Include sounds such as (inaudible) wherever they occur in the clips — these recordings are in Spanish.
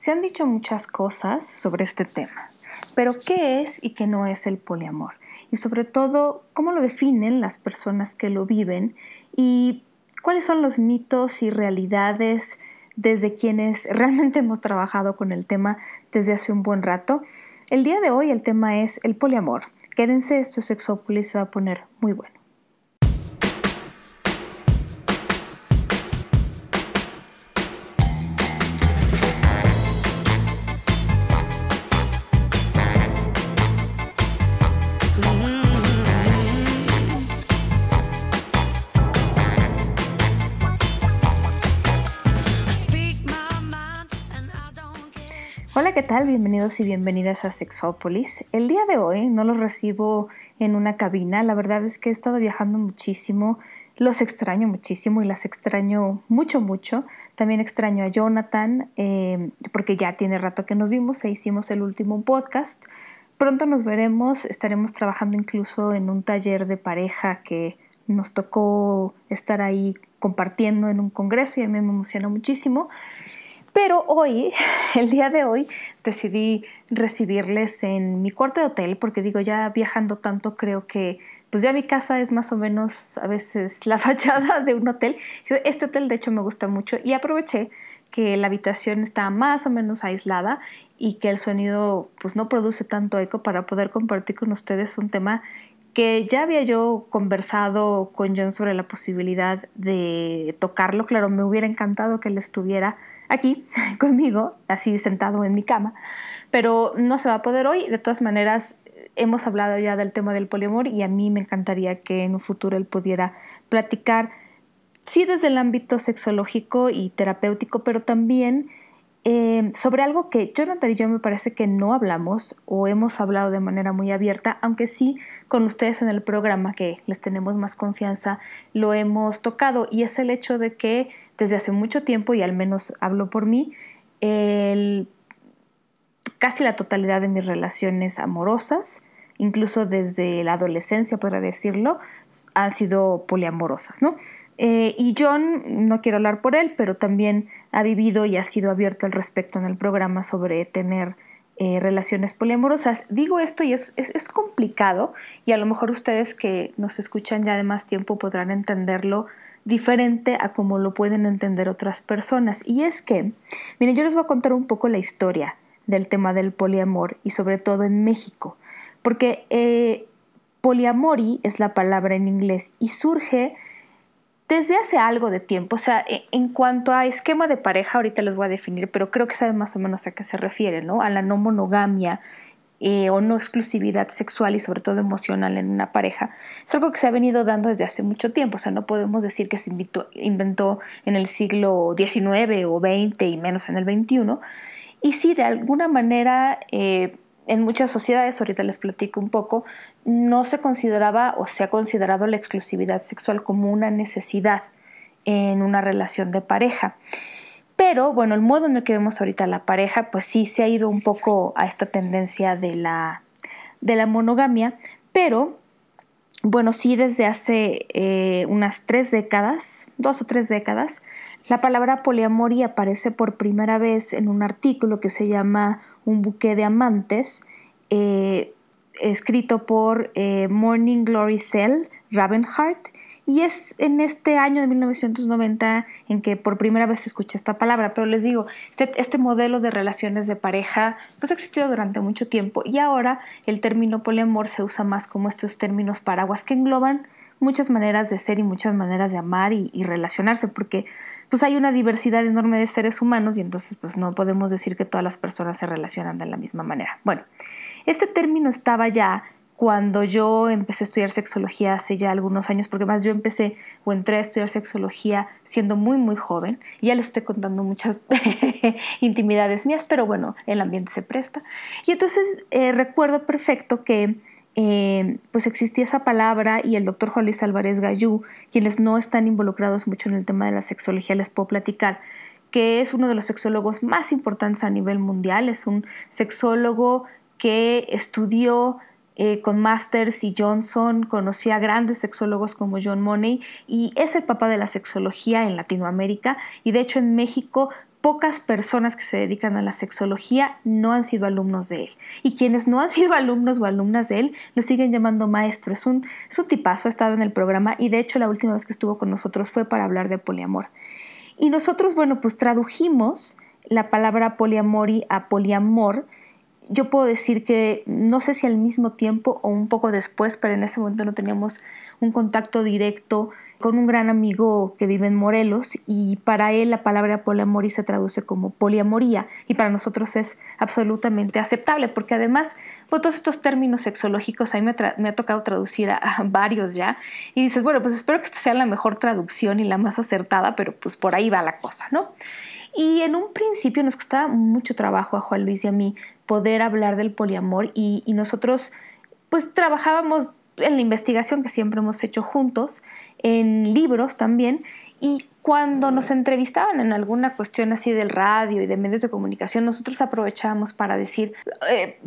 Se han dicho muchas cosas sobre este tema, pero ¿qué es y qué no es el poliamor? Y sobre todo, ¿cómo lo definen las personas que lo viven? ¿Y cuáles son los mitos y realidades desde quienes (laughs) realmente hemos trabajado con el tema desde hace un buen rato? El día de hoy el tema es el poliamor. Quédense, esto es Sexópolis, se va a poner muy bueno. Tal? Bienvenidos y bienvenidas a Sexópolis. El día de hoy no los recibo en una cabina, la verdad es que he estado viajando muchísimo, los extraño muchísimo y las extraño mucho, mucho. También extraño a Jonathan eh, porque ya tiene rato que nos vimos e hicimos el último podcast. Pronto nos veremos, estaremos trabajando incluso en un taller de pareja que nos tocó estar ahí compartiendo en un congreso y a mí me emociona muchísimo. Pero hoy, (laughs) el día de hoy, decidí recibirles en mi cuarto de hotel porque digo, ya viajando tanto creo que pues ya mi casa es más o menos a veces la (laughs) fachada de un hotel. Este hotel de hecho me gusta mucho y aproveché que la habitación está más o menos aislada y que el sonido pues no produce tanto eco para poder compartir con ustedes un tema que ya había yo conversado con John sobre la posibilidad de tocarlo. Claro, me hubiera encantado que él estuviera aquí (laughs) conmigo, así sentado en mi cama, pero no se va a poder hoy. De todas maneras, hemos hablado ya del tema del poliamor y a mí me encantaría que en un futuro él pudiera platicar, sí desde el ámbito sexológico y terapéutico, pero también eh, sobre algo que Jonathan y yo me parece que no hablamos o hemos hablado de manera muy abierta, aunque sí con ustedes en el programa que les tenemos más confianza lo hemos tocado y es el hecho de que desde hace mucho tiempo, y al menos hablo por mí, casi la totalidad de mis relaciones amorosas, incluso desde la adolescencia, podría decirlo, han sido poliamorosas, ¿no? Eh, y John, no quiero hablar por él, pero también ha vivido y ha sido abierto al respecto en el programa sobre tener eh, relaciones poliamorosas. Digo esto y es, es, complicado y a lo mejor ustedes que nos escuchan ya de más tiempo podrán entenderlo diferente a como lo pueden entender otras personas. Y es que, miren, yo les voy a contar un poco la historia del tema del poliamor y sobre todo en México, porque eh, poliamori es la palabra en inglés y surge desde hace algo de tiempo, o sea, e, en cuanto a esquema de pareja, ahorita les voy a definir, pero creo que saben más o menos a qué se refiere, ¿no? A la no monogamia eh, o no exclusividad sexual y sobre todo emocional en una pareja, es algo que se ha venido dando desde hace mucho tiempo. O sea, no podemos decir que se inventó en el siglo XIX o XX y menos en el XXI. Y sí, de alguna manera, eh, en muchas sociedades, ahorita les platico un poco, no se consideraba o se ha considerado la exclusividad sexual como una necesidad en una relación de pareja. Pero bueno, el modo en el que vemos ahorita la pareja, pues sí, se ha ido un poco a esta tendencia de la, de la monogamia, pero bueno, sí desde hace eh, unas tres décadas, dos o tres décadas, la palabra poliamoria aparece por primera vez en un artículo que se llama Un buque de amantes, eh, escrito por eh, Morning Glory Cell Ravenhart y es en este año de 1990 en que por primera vez escuché esta palabra, pero les digo, este, este, modelo de relaciones de pareja pues ha existido durante mucho tiempo y ahora el término poliamor se usa más como estos términos paraguas que engloban muchas maneras de ser y muchas maneras de amar y, y, relacionarse, porque pues hay una diversidad enorme de seres humanos y entonces pues no podemos decir que todas las personas se relacionan de la misma manera. Bueno, este término estaba ya cuando yo empecé a estudiar sexología hace ya algunos años, porque más yo empecé o entré a estudiar sexología siendo muy, muy joven. Ya les estoy contando muchas (laughs) intimidades mías, pero bueno, el ambiente se presta. Y entonces eh, recuerdo perfecto que eh, pues existía esa palabra y el doctor Juan Luis Álvarez Gallú, quienes no están involucrados mucho en el tema de la sexología, les puedo platicar que es uno de los sexólogos más importantes a nivel mundial, es un sexólogo que estudió eh, con Masters y Johnson, conocí a grandes sexólogos como John Money y es el papá de la sexología en Latinoamérica y de hecho en México pocas personas que se dedican a la sexología no han sido alumnos de él. Y quienes no han sido (laughs) alumnos o alumnas de él lo siguen llamando maestro. Es un, es tipazo, ha estado en el programa y de hecho la última vez que estuvo con nosotros fue para hablar de poliamor. Y nosotros, bueno, pues tradujimos la palabra poliamori a poliamor. Yo puedo decir que no sé si al mismo tiempo o un poco después, pero en ese momento no teníamos un contacto directo con un gran amigo que vive en Morelos y para él la palabra poliamor se traduce como poliamoría y para nosotros es absolutamente aceptable porque además todos estos términos sexológicos a mí me, ha tocado traducir a, varios ya y dices, bueno, pues espero que esta sea la mejor traducción y la más acertada, pero pues por ahí va la cosa, ¿no? Y en un principio nos costaba mucho trabajo a Juan Luis y a mí poder hablar del poliamor y, nosotros pues trabajábamos en la investigación que siempre hemos hecho juntos, en libros también, y cuando nos entrevistaban en alguna cuestión así del radio y de medios de comunicación, nosotros aprovechábamos para decir, eh,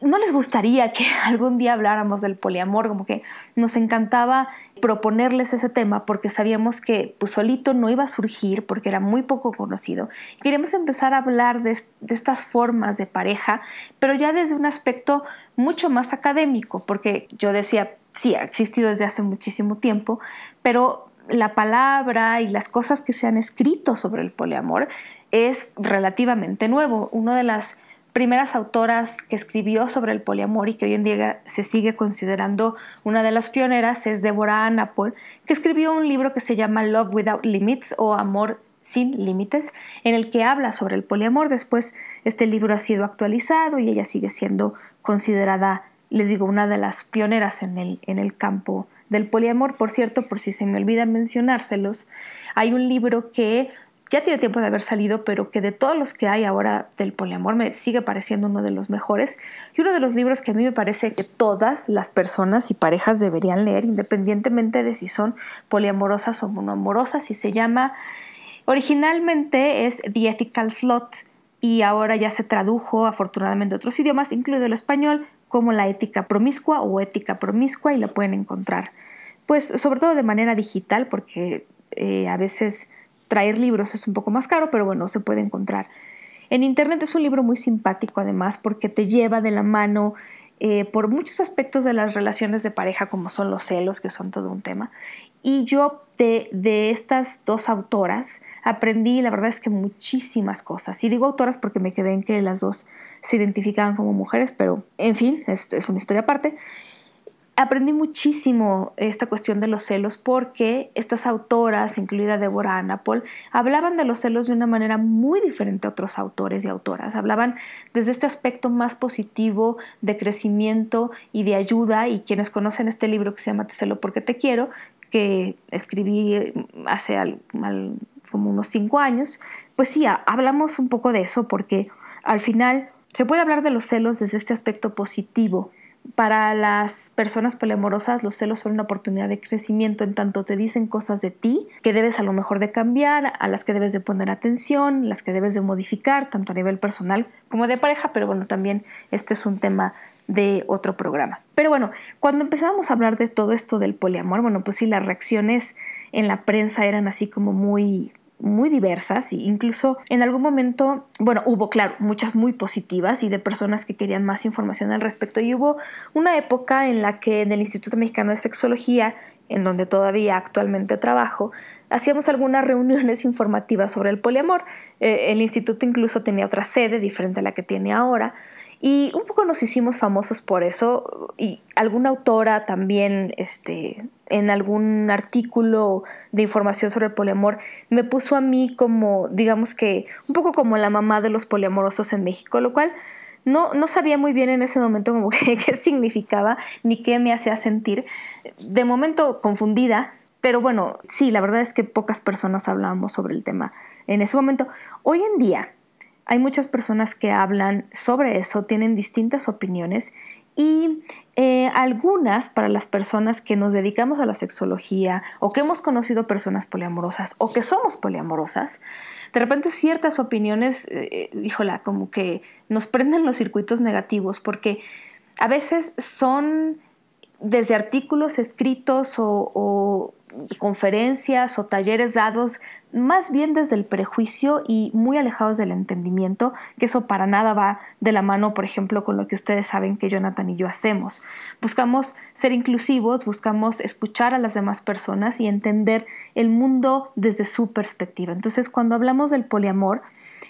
¿no les gustaría que (laughs) algún día habláramos del poliamor? Como que nos encantaba proponerles ese tema porque sabíamos que pues, solito no iba a surgir porque era muy poco conocido. Queríamos empezar a hablar de, de estas formas de pareja, pero ya desde un aspecto mucho más académico, porque yo decía, sí, ha existido desde hace muchísimo tiempo, pero la palabra y las cosas que se han escrito sobre el poliamor es relativamente nuevo. Una de las primeras autoras que escribió sobre el poliamor y que hoy en día se sigue considerando una de las pioneras es Deborah Anapol, que escribió un libro que se llama Love Without Limits o Amor sin Límites, en el que habla sobre el poliamor. Después este libro ha sido actualizado y ella sigue siendo considerada les digo, una de las pioneras en el, en el campo del poliamor. Por cierto, por si se me olvida mencionárselos, hay un libro que ya tiene tiempo de haber salido, pero que de todos los que hay ahora del poliamor me sigue pareciendo uno de los mejores y uno de los libros que a mí me parece que todas las personas y parejas deberían leer, independientemente de si son poliamorosas o monoamorosas, y se llama, originalmente es The Ethical Slot y ahora ya se tradujo afortunadamente a otros idiomas, incluido el español, como la ética promiscua o ética promiscua y la pueden encontrar. Pues sobre todo de manera digital porque eh, a veces traer libros es un poco más caro, pero bueno, se puede encontrar. En Internet es un libro muy simpático además porque te lleva de la mano eh, por muchos aspectos de las relaciones de pareja como son los celos, que son todo un tema. Y yo de, de, estas dos autoras aprendí, la verdad es que muchísimas cosas. Y digo autoras porque me quedé en que las dos se identificaban como mujeres, pero en fin, esto es una historia aparte aprendí muchísimo esta cuestión de los celos porque estas autoras, incluida Deborah Anapol, hablaban de los celos de una manera muy diferente a otros autores y autoras. Hablaban desde este aspecto más positivo de crecimiento y de ayuda y quienes conocen este libro que se llama Te celo porque te quiero, que escribí hace como unos cinco años, pues sí, hablamos un poco de eso porque al final se puede hablar de los celos desde este aspecto positivo para las personas poliamorosas los celos son una oportunidad de crecimiento en tanto te dicen cosas de ti que debes a lo mejor de cambiar, a las que debes de poner atención, las que debes de modificar, tanto a nivel personal como de pareja, pero bueno, también este es un tema de otro programa. Pero bueno, cuando empezamos a hablar de todo esto del poliamor, bueno, pues sí, las reacciones en la prensa eran así como muy muy diversas e incluso en algún momento, bueno, hubo, claro, muchas muy positivas y de personas que querían más información al respecto. Y hubo una época en la que en el Instituto Mexicano de Sexología, en donde todavía actualmente trabajo, hacíamos algunas reuniones informativas sobre el poliamor. Eh, el instituto incluso tenía otra sede diferente a la que tiene ahora. Y un poco nos hicimos famosos por eso. Y alguna autora también este, en algún artículo de información sobre el poliamor me puso a mí como, digamos que, un poco como la mamá de los poliamorosos en México, lo cual no, no sabía muy bien en ese momento como (laughs) qué significaba ni qué me hacía sentir. De momento confundida, pero bueno, sí, la verdad es que pocas personas hablábamos sobre el tema en ese momento. Hoy en día, hay muchas personas que hablan sobre eso, tienen distintas opiniones y eh, algunas para las personas que nos dedicamos a la sexología o que hemos conocido personas poliamorosas o que somos poliamorosas, de repente ciertas opiniones, eh, híjola, como que nos prenden los circuitos negativos porque a veces son desde artículos escritos o conferencias o talleres dados más bien desde el prejuicio y muy alejados del entendimiento, que eso para nada va de la mano, por ejemplo, con lo que ustedes saben que Jonathan y yo hacemos. Buscamos ser inclusivos, buscamos escuchar a las demás personas y entender el mundo desde su perspectiva. Entonces, cuando hablamos del poliamor,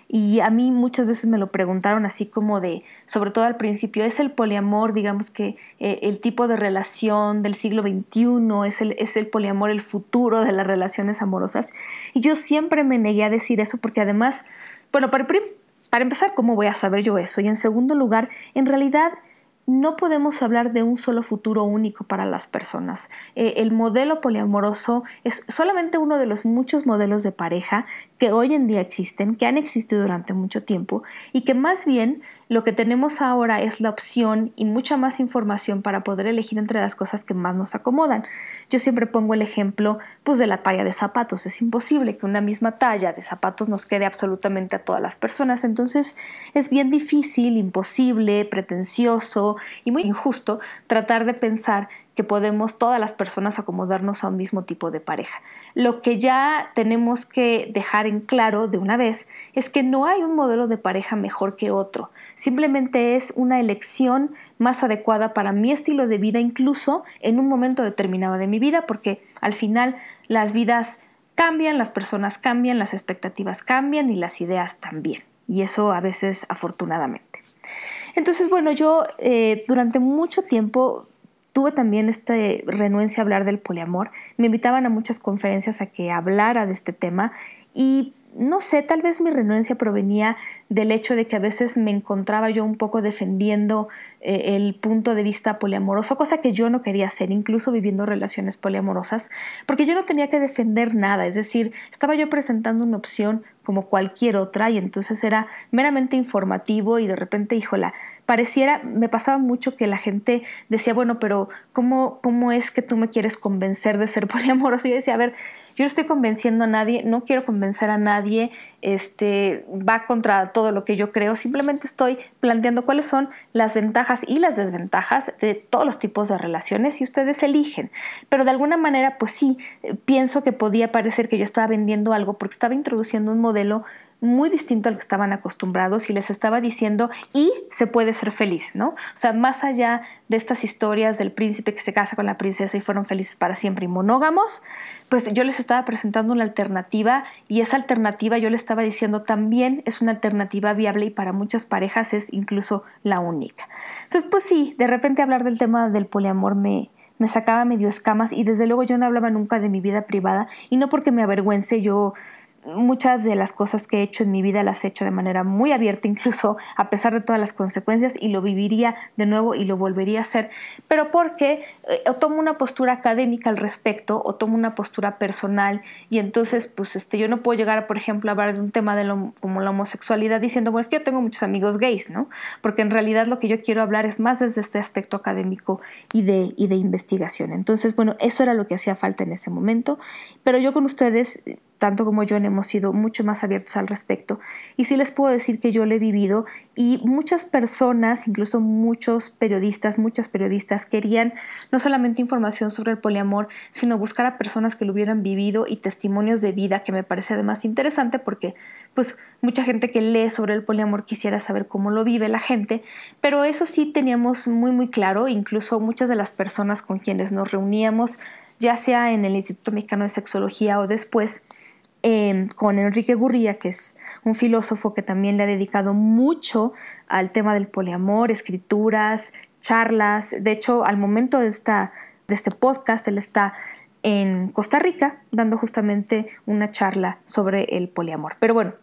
y a mí muchas veces me lo preguntaron así como de, sobre todo al principio, ¿es el poliamor, digamos que eh, el tipo de relación del siglo XXI, es el, es el poliamor el futuro de las relaciones amorosas? Y yo siempre me negué a decir eso porque además, bueno, para, para empezar, ¿cómo voy a saber yo eso? Y en segundo lugar, en realidad no podemos hablar de un solo futuro único para las personas. Eh, el modelo poliamoroso es solamente uno de los muchos modelos de pareja que hoy en día existen, que han existido durante mucho tiempo y que más bien lo que tenemos ahora es la opción y mucha más información para poder elegir entre las cosas que más nos acomodan. Yo siempre pongo el ejemplo pues de la talla de zapatos. Es imposible que una misma talla de zapatos nos quede absolutamente a todas las personas. Entonces es bien difícil, imposible, pretencioso y muy injusto tratar de pensar que podemos todas las personas acomodarnos a un mismo tipo de pareja. Lo que ya tenemos que dejar en claro de una vez es que no hay un modelo de pareja mejor que otro. Simplemente es una elección más adecuada para mi estilo de vida, incluso en un momento determinado de mi vida, porque al final las vidas cambian, las personas cambian, las expectativas cambian y las ideas también. Y eso a veces afortunadamente. Entonces, bueno, yo eh, durante mucho tiempo tuve también esta renuencia a hablar del poliamor. Me invitaban a muchas conferencias a que hablara de este tema y no sé, tal vez mi renuencia provenía del hecho de que a veces me encontraba yo un poco defendiendo eh, el punto de vista poliamoroso, cosa que yo no quería hacer, incluso viviendo relaciones poliamorosas, porque yo no tenía que defender nada, es decir, estaba yo presentando una opción como cualquier otra y entonces era meramente informativo y de repente, híjola, pareciera, me pasaba mucho que la gente decía, bueno, pero ¿cómo, cómo es que tú me quieres convencer de ser (laughs) poliamoroso? Y yo decía, a ver, yo no estoy convenciendo a nadie, no quiero convencer a nadie, este, va contra todo lo que yo creo, simplemente estoy planteando cuáles son las ventajas y las desventajas de todos los tipos de relaciones y ustedes eligen. Pero de alguna manera, pues sí, eh, pienso que podía parecer que yo estaba vendiendo algo porque estaba introduciendo un modelo muy distinto al que estaban acostumbrados y les estaba diciendo y se puede ser feliz, ¿no? O sea, más allá de estas historias del príncipe que se casa con la princesa y fueron felices para siempre y monógamos, pues yo les estaba presentando una alternativa y esa alternativa yo les estaba diciendo también es una alternativa viable y para muchas parejas es incluso la única. Entonces, pues sí, de repente hablar del tema del poliamor me, me sacaba medio escamas y desde luego yo no hablaba nunca de mi vida privada y no porque me avergüence yo muchas de las cosas que he hecho en mi vida las he hecho de manera muy abierta, incluso a pesar de todas las consecuencias, y lo viviría de nuevo y lo volvería a hacer, pero porque eh, o tomo una postura académica al respecto o tomo una postura personal y entonces pues este, yo no puedo llegar, por ejemplo, a hablar de un tema de lo, como la homosexualidad diciendo, bueno, es que yo tengo muchos amigos gays, ¿no? Porque en realidad lo que yo quiero hablar es más desde este aspecto académico y de, y de investigación. Entonces, bueno, eso era lo que hacía falta en ese momento, pero yo con ustedes tanto como yo hemos sido mucho más abiertos al respecto. Y sí les puedo decir que yo lo he vivido y muchas personas, incluso muchos periodistas, muchas periodistas querían no solamente información sobre el poliamor, sino buscar a personas que lo hubieran vivido y testimonios de vida, que me parece además interesante porque pues mucha gente que lee sobre el poliamor quisiera saber cómo lo vive la gente, pero eso sí teníamos muy muy claro, incluso muchas de las personas con quienes nos reuníamos, ya sea en el Instituto Mexicano de Sexología o después, Em, con Enrique Gurría, que es un filósofo que también le ha dedicado mucho al tema del poliamor, escrituras, charlas. De hecho, al momento de, esta, de este podcast, él está en Costa Rica dando justamente una charla sobre el poliamor. Pero bueno,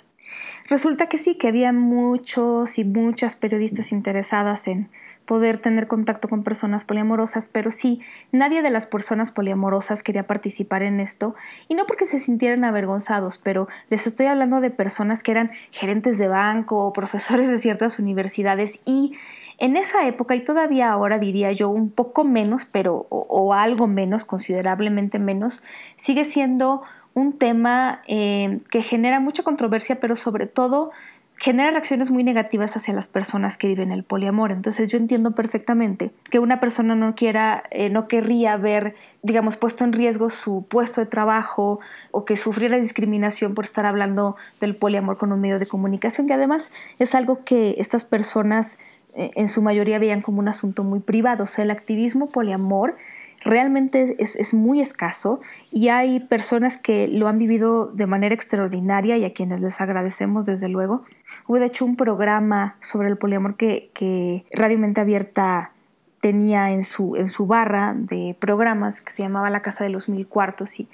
resulta que sí, que había muchos y muchas periodistas interesadas en poder tener contacto con personas poliamorosas, pero sí, nadie de las personas poliamorosas quería participar en esto, y no porque se sintieran avergonzados, pero les estoy hablando de personas que eran gerentes de banco o profesores de ciertas universidades y en esa época, y todavía ahora diría yo un poco menos, pero o, algo menos, considerablemente menos, sigue siendo un tema eh, que genera mucha controversia, pero sobre todo genera reacciones muy negativas hacia las personas que viven el poliamor. Entonces yo entiendo perfectamente que una persona no quiera, eh, no querría ver, digamos, puesto en riesgo su puesto de trabajo o que sufriera discriminación por estar hablando del poliamor con un medio de comunicación, que además es algo que estas personas eh, en su mayoría veían como un asunto muy privado. O sea, el activismo poliamor realmente es, muy escaso y hay personas que lo han vivido de manera extraordinaria y a quienes les agradecemos desde luego. Hubo de hecho un programa sobre el poliamor que, que Radio Mente Abierta tenía en su, en su barra de programas que se llamaba La Casa de los Mil Cuartos y,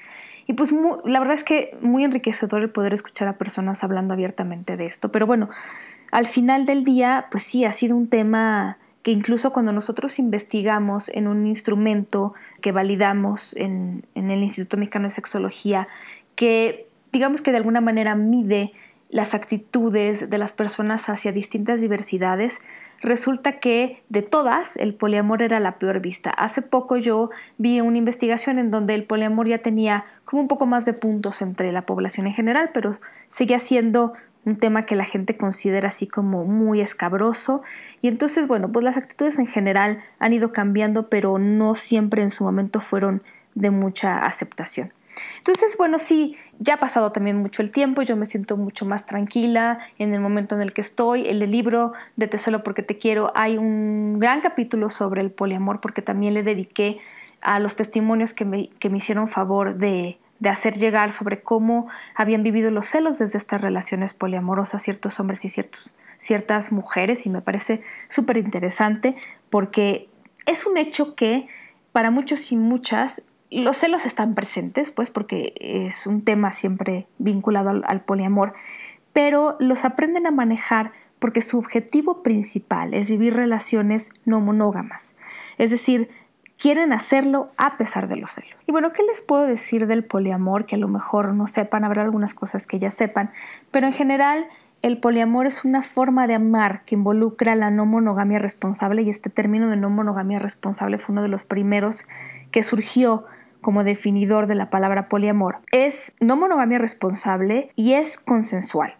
y pues la verdad es que muy enriquecedor el poder escuchar a personas hablando abiertamente de esto. Pero bueno, al final del día, pues sí, ha sido un tema que incluso cuando nosotros investigamos en un instrumento que validamos en, el Instituto Mexicano de Sexología, que digamos que de alguna manera mide las actitudes de las personas hacia distintas diversidades, resulta que de todas el poliamor era la peor vista. Hace poco yo vi una investigación en donde el poliamor ya tenía como un poco más de puntos entre la población en general, pero seguía siendo un tema que la gente considera así como muy escabroso. Y entonces, bueno, pues las actitudes en general han ido cambiando, pero no siempre en su momento fueron de mucha aceptación. Entonces, bueno, sí, ya ha pasado también mucho el tiempo, yo me siento mucho más tranquila en el momento en el que estoy. En el libro de Te solo porque te quiero hay un gran capítulo sobre el poliamor porque también le dediqué a los testimonios que me, que me hicieron favor de, de hacer llegar sobre cómo habían vivido los celos desde estas relaciones poliamorosas ciertos hombres y ciertas mujeres y me parece súper interesante porque es un hecho que para muchos y muchas los celos están presentes, pues porque es un tema siempre vinculado al, poliamor, pero los aprenden a manejar porque su objetivo principal es vivir relaciones no monógamas, es decir, quieren hacerlo a pesar de los celos. Y bueno, ¿qué les puedo decir del poliamor? Que a lo mejor no sepan, habrá algunas cosas que ya sepan, pero en general el poliamor es una forma de amar que involucra la no monogamia responsable y este término de no monogamia responsable fue uno de los primeros que surgió como definidor de la palabra poliamor. Es no monogamia responsable y es consensual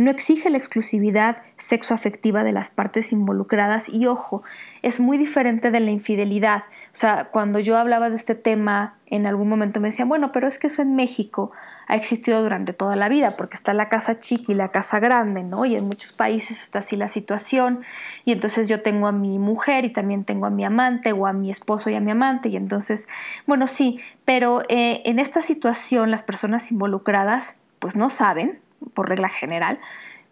no exige la exclusividad sexoafectiva de las partes involucradas y ojo, es muy diferente de la infidelidad. O sea, cuando yo hablaba de este tema, en algún momento me decían, bueno, pero es que eso en México ha existido durante toda la vida, porque está la casa chica y la casa grande, ¿no? Y en muchos países está así la situación, y entonces yo tengo a mi mujer y también tengo a mi amante o a mi esposo y a mi amante, y entonces, bueno, sí, pero eh, en esta situación las personas involucradas pues no saben, por regla general,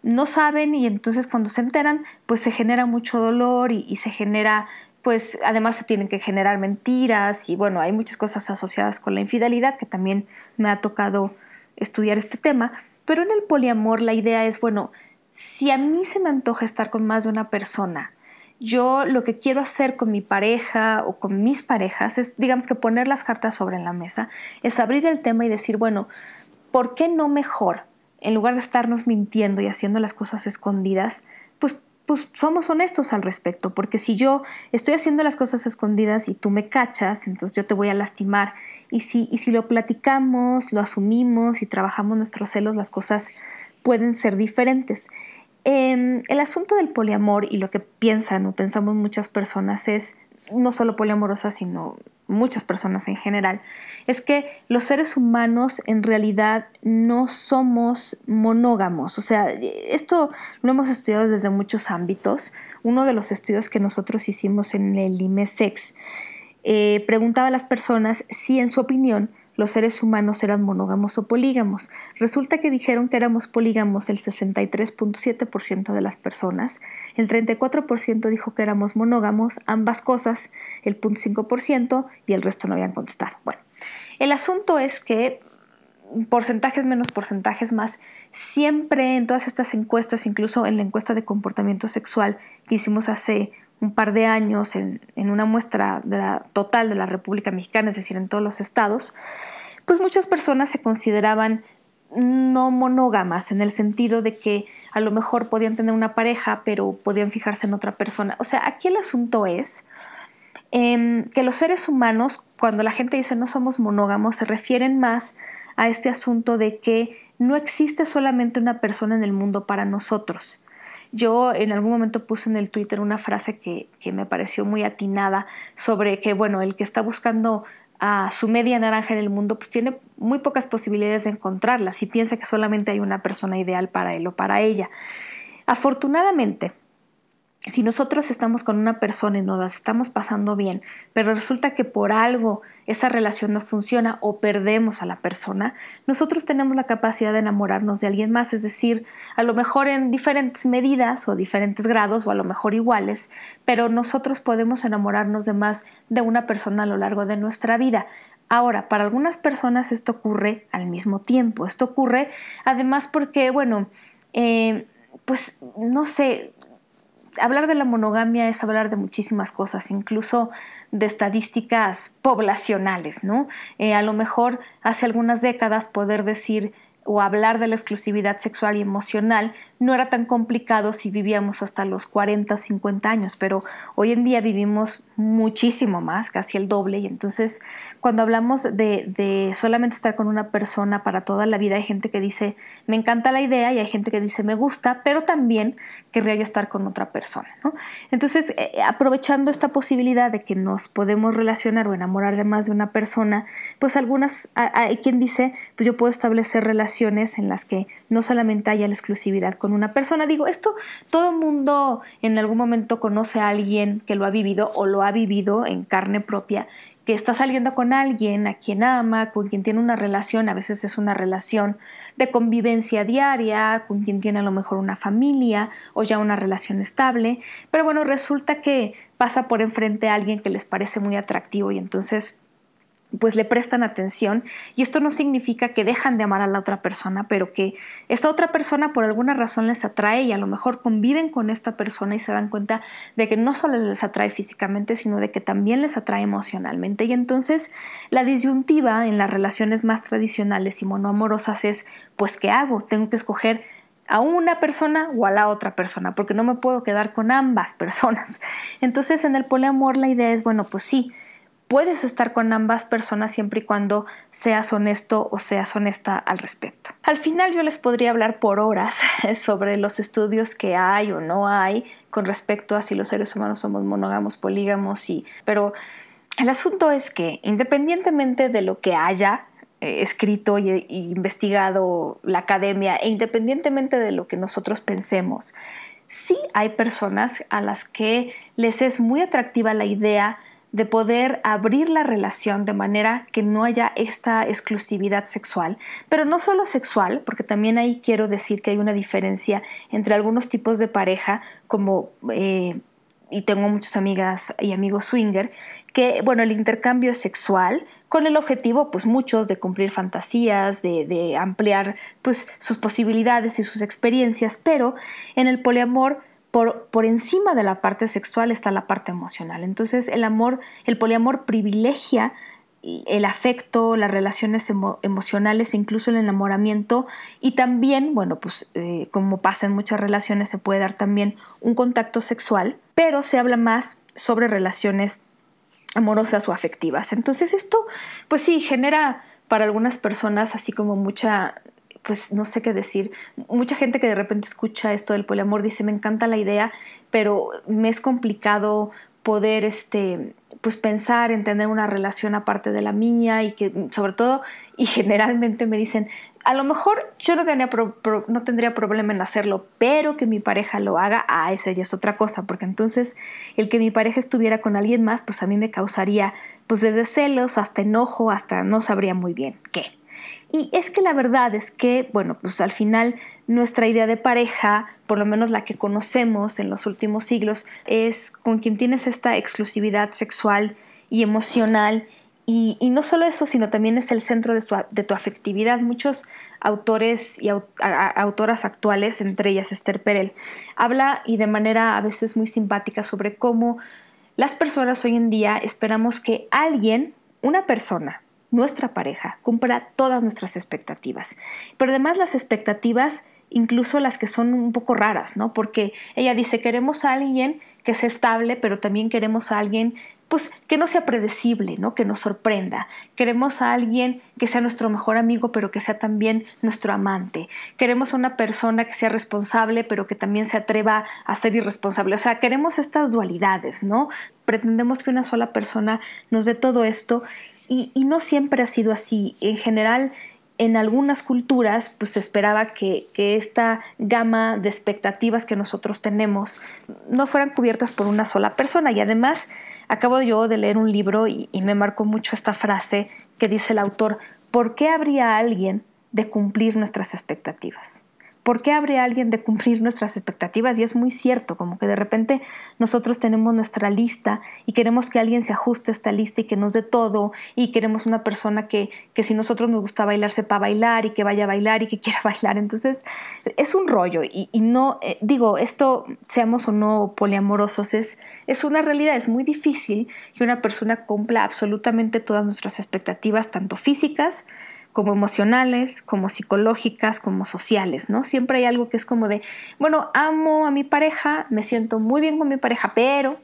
no saben y entonces cuando se enteran, pues se genera mucho dolor y, se genera, pues además se tienen que generar mentiras y bueno, hay muchas cosas asociadas con la infidelidad que también me ha tocado estudiar este tema, pero en el poliamor la idea es, bueno, si a mí se me antoja estar con más de una persona, yo lo que quiero hacer con mi pareja o con mis parejas es, digamos que poner las cartas sobre la mesa, es abrir el tema y decir, bueno, ¿por qué no mejor en lugar de estarnos mintiendo y haciendo las cosas escondidas, pues, pues somos honestos al respecto, porque si yo estoy haciendo las cosas escondidas y tú me cachas, entonces yo te voy a lastimar. Y si, y si lo platicamos, lo asumimos y trabajamos nuestros celos, las cosas pueden ser diferentes. Em, el asunto del poliamor y lo que piensan o pensamos muchas personas es no solo poliamorosas, sino muchas personas en general, es que los seres humanos en realidad no somos monógamos. O sea, esto lo hemos estudiado desde muchos ámbitos. Uno de los estudios que nosotros hicimos en el IMESEX eh, preguntaba a las personas si en su opinión los seres humanos eran monógamos o polígamos. Resulta que dijeron que éramos polígamos el 63.7% de las personas, el 34% dijo que éramos monógamos, ambas cosas, el 0.5% y el resto no habían contestado. Bueno, el asunto es que porcentajes menos porcentajes más, siempre en todas estas encuestas, incluso en la encuesta de comportamiento sexual que hicimos hace un par de años en, una muestra total de la República Mexicana, es decir, en todos los estados, pues muchas personas se consideraban no monógamas en el sentido de que a lo mejor podían tener una pareja, pero podían fijarse en otra persona. O sea, aquí el asunto es em, que los seres humanos, cuando la gente dice no somos monógamos, se refieren más a este asunto de que no existe solamente una persona en el mundo para nosotros. Yo en algún momento puse en el Twitter una frase que, que me pareció muy atinada sobre que, bueno, el que está buscando a su media naranja en el mundo, pues tiene muy pocas posibilidades de encontrarla si piensa que solamente hay una persona ideal para él o para ella. Afortunadamente, si nosotros estamos con una persona y nos la estamos pasando bien, pero resulta que por algo esa relación no funciona o perdemos a la persona, nosotros tenemos la capacidad de enamorarnos de alguien más, es decir, a lo mejor en diferentes medidas o diferentes grados o a lo mejor iguales, pero nosotros podemos enamorarnos de más de una persona a lo largo de nuestra vida. Ahora, para algunas personas esto ocurre al mismo tiempo, esto ocurre además porque, bueno, eh, pues no sé, hablar de la monogamia es hablar de muchísimas cosas, incluso de estadísticas poblacionales, ¿no? Eh, a lo mejor hace algunas décadas poder decir o hablar de la exclusividad sexual y emocional no era tan complicado si vivíamos hasta los 40 o 50 años, pero hoy en día vivimos muchísimo más, casi el doble, y entonces cuando hablamos de, solamente estar con una persona para toda la vida, hay gente que dice, me encanta la idea, y hay gente que dice, me gusta, pero también querría yo estar con otra persona. Entonces, eh, aprovechando esta posibilidad de que nos podemos relacionar o enamorar de más de una persona, pues algunas, hay quien dice, pues yo puedo establecer relaciones en las que no solamente haya la exclusividad con una persona. Digo, esto todo el mundo en algún momento conoce a alguien que lo ha vivido o lo ha vivido en carne propia, que está saliendo con alguien a quien ama, con quien tiene una relación, a veces es una relación de convivencia diaria, con quien tiene a lo mejor una familia o ya una relación estable, pero bueno, resulta que pasa por enfrente a alguien que les parece muy atractivo y entonces pues le prestan atención y esto no significa que dejan de amar a la otra persona, pero que esta otra persona por alguna razón les atrae y a lo mejor conviven con esta persona y se dan cuenta de que no solo les atrae físicamente, sino de que también les atrae emocionalmente. Y entonces la disyuntiva en las relaciones más tradicionales y monoamorosas es, pues, ¿qué hago? Tengo que escoger a una persona o a la otra persona, porque no me puedo quedar con ambas (laughs) personas. Entonces en el poliamor la idea es, bueno, pues sí, puedes estar con ambas personas siempre y cuando seas honesto o seas honesta al respecto. Al final yo les podría hablar por horas (laughs) sobre los estudios que hay o no hay con respecto a si los seres humanos somos monógamos, polígamos, y, pero el asunto es que independientemente de lo que haya eh, escrito y, investigado la academia e independientemente de lo que nosotros pensemos, sí hay personas a las que les es muy atractiva la idea de poder abrir la relación de manera que no haya esta exclusividad sexual, pero no solo sexual, porque también ahí quiero decir que hay una diferencia entre algunos tipos de pareja, como, eh, y tengo muchas amigas y amigos swinger, que, bueno, el intercambio es sexual, con el objetivo, pues muchos, de cumplir fantasías, de, de ampliar, pues, sus posibilidades y sus experiencias, pero en el poliamor, por, encima de la parte sexual está la parte emocional. Entonces el amor, el poliamor privilegia el afecto, las relaciones emocionales, incluso el enamoramiento y también, bueno, pues eh, como pasa en muchas relaciones, se puede dar también un contacto sexual, pero se habla más sobre relaciones amorosas o afectivas. Entonces esto, pues sí, genera para algunas personas así como mucha pues no sé qué decir. Mucha gente que de repente escucha esto del poliamor dice, me encanta la idea, pero me es complicado poder este pues pensar en tener una relación aparte de la mía y que sobre todo y generalmente me dicen a lo mejor yo no, no tendría problema en hacerlo pero que mi pareja lo haga ah esa ya es otra cosa porque entonces el que mi pareja estuviera con alguien más pues a mí me causaría pues desde celos hasta enojo hasta no sabría muy bien qué y es que la verdad es que, bueno, pues al final nuestra idea de pareja, por lo menos la que conocemos en los últimos siglos, es con quien tienes esta exclusividad sexual y emocional. Y, no solo eso, sino también es el centro de tu, afectividad. Muchos autores y autoras actuales, entre ellas Esther Perel, habla y de manera a veces muy simpática sobre cómo las personas hoy en día esperamos que alguien, una persona, nuestra pareja cumpla todas nuestras expectativas. Pero además las expectativas, incluso las que son un poco raras, ¿no? Porque ella dice, queremos a alguien que sea estable, pero también queremos a alguien pues que no sea predecible, ¿no? Que nos sorprenda. Queremos a alguien que sea nuestro mejor amigo, pero que sea también nuestro amante. Queremos a una persona que sea responsable, pero que también se atreva a ser irresponsable. O sea, queremos estas dualidades, ¿no? Pretendemos que una sola persona nos dé todo esto y, no siempre ha sido así. En general, en algunas culturas pues se esperaba que, esta gama de expectativas que nosotros tenemos no fueran cubiertas por una sola persona y además acabo yo de leer un libro y me marcó mucho esta frase que dice el autor, ¿por qué habría alguien de cumplir nuestras expectativas? ¿Por qué habría alguien de cumplir nuestras expectativas? Y es muy cierto, como que de repente nosotros tenemos nuestra lista y queremos que alguien se ajuste a esta lista y que nos dé todo y queremos una persona que, que si nosotros nos gusta bailar sepa bailar y que vaya a bailar y que (laughs) quiera bailar. Entonces es un rollo y, no, eh, digo, esto seamos o no poliamorosos, es, es una realidad, es muy difícil que una persona cumpla absolutamente todas nuestras expectativas, tanto físicas, como emocionales, como psicológicas, como sociales, ¿no? Siempre hay algo que es como de, bueno, amo a mi pareja, me siento muy bien con mi pareja, pero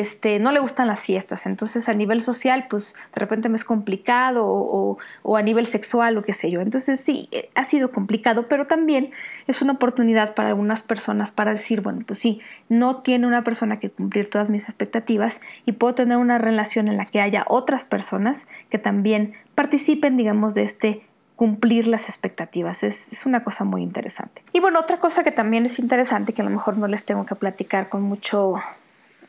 este, no le gustan las fiestas, entonces a nivel social, pues de repente me es complicado o, a nivel sexual o qué sé yo. Entonces sí, eh, ha sido complicado, pero también es una oportunidad para algunas personas para decir, bueno, pues sí, no tiene una persona que cumplir todas mis expectativas y puedo tener una relación en la que haya otras personas que también participen, digamos, de este cumplir las expectativas. Es, es, una cosa muy interesante. Y bueno, otra cosa que también es interesante, que a lo mejor no les tengo que platicar con mucho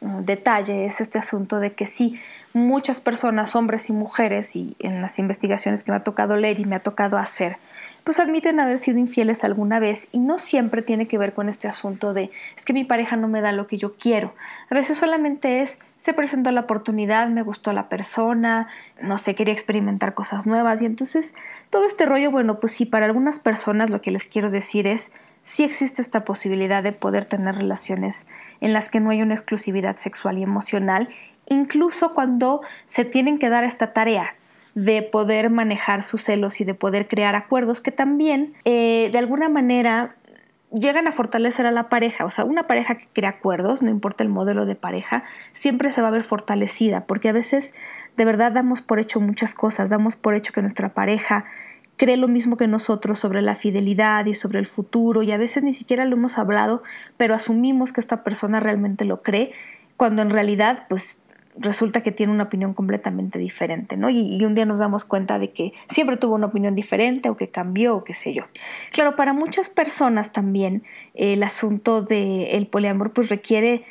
detalle es este asunto de que sí, muchas personas, hombres y mujeres, y en las investigaciones que me ha tocado leer y me ha tocado hacer, pues admiten haber sido infieles alguna vez y no siempre tiene que ver con este asunto de es que mi pareja no me da lo que yo quiero. A veces solamente es se presentó la oportunidad, me gustó la persona, no sé, quería experimentar cosas nuevas y entonces todo este rollo, bueno, pues sí, para algunas personas lo que les quiero decir es sí existe esta posibilidad de poder tener relaciones en las que no hay una exclusividad sexual y emocional, incluso cuando se tienen que dar esta tarea de poder manejar sus celos y de poder crear acuerdos que también eh, de alguna manera llegan a fortalecer a la pareja. O sea, una pareja que crea acuerdos, no importa el modelo de pareja, siempre se va a ver fortalecida, porque a veces de verdad damos por hecho muchas cosas, damos por hecho que nuestra pareja cree lo mismo que nosotros sobre la fidelidad y sobre el futuro y a veces ni siquiera lo hemos hablado, pero asumimos que esta persona realmente lo cree, cuando en realidad pues resulta que tiene una opinión completamente diferente, ¿no? Y, un día nos damos cuenta de que siempre tuvo una opinión diferente o que cambió o qué sé yo. Claro, para muchas personas también el asunto del poliamor pues requiere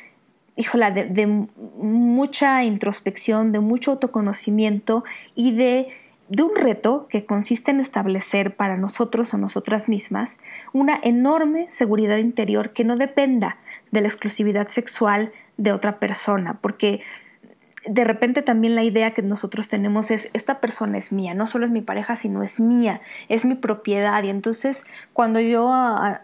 híjola, de, mucha introspección, de mucho autoconocimiento y de de un reto que consiste en establecer para nosotros o nosotras mismas una enorme seguridad interior que no dependa de la exclusividad sexual de otra persona, porque de repente también la idea que nosotros tenemos es, esta persona es mía, no solo es mi pareja, sino es mía, es mi propiedad. Y entonces cuando yo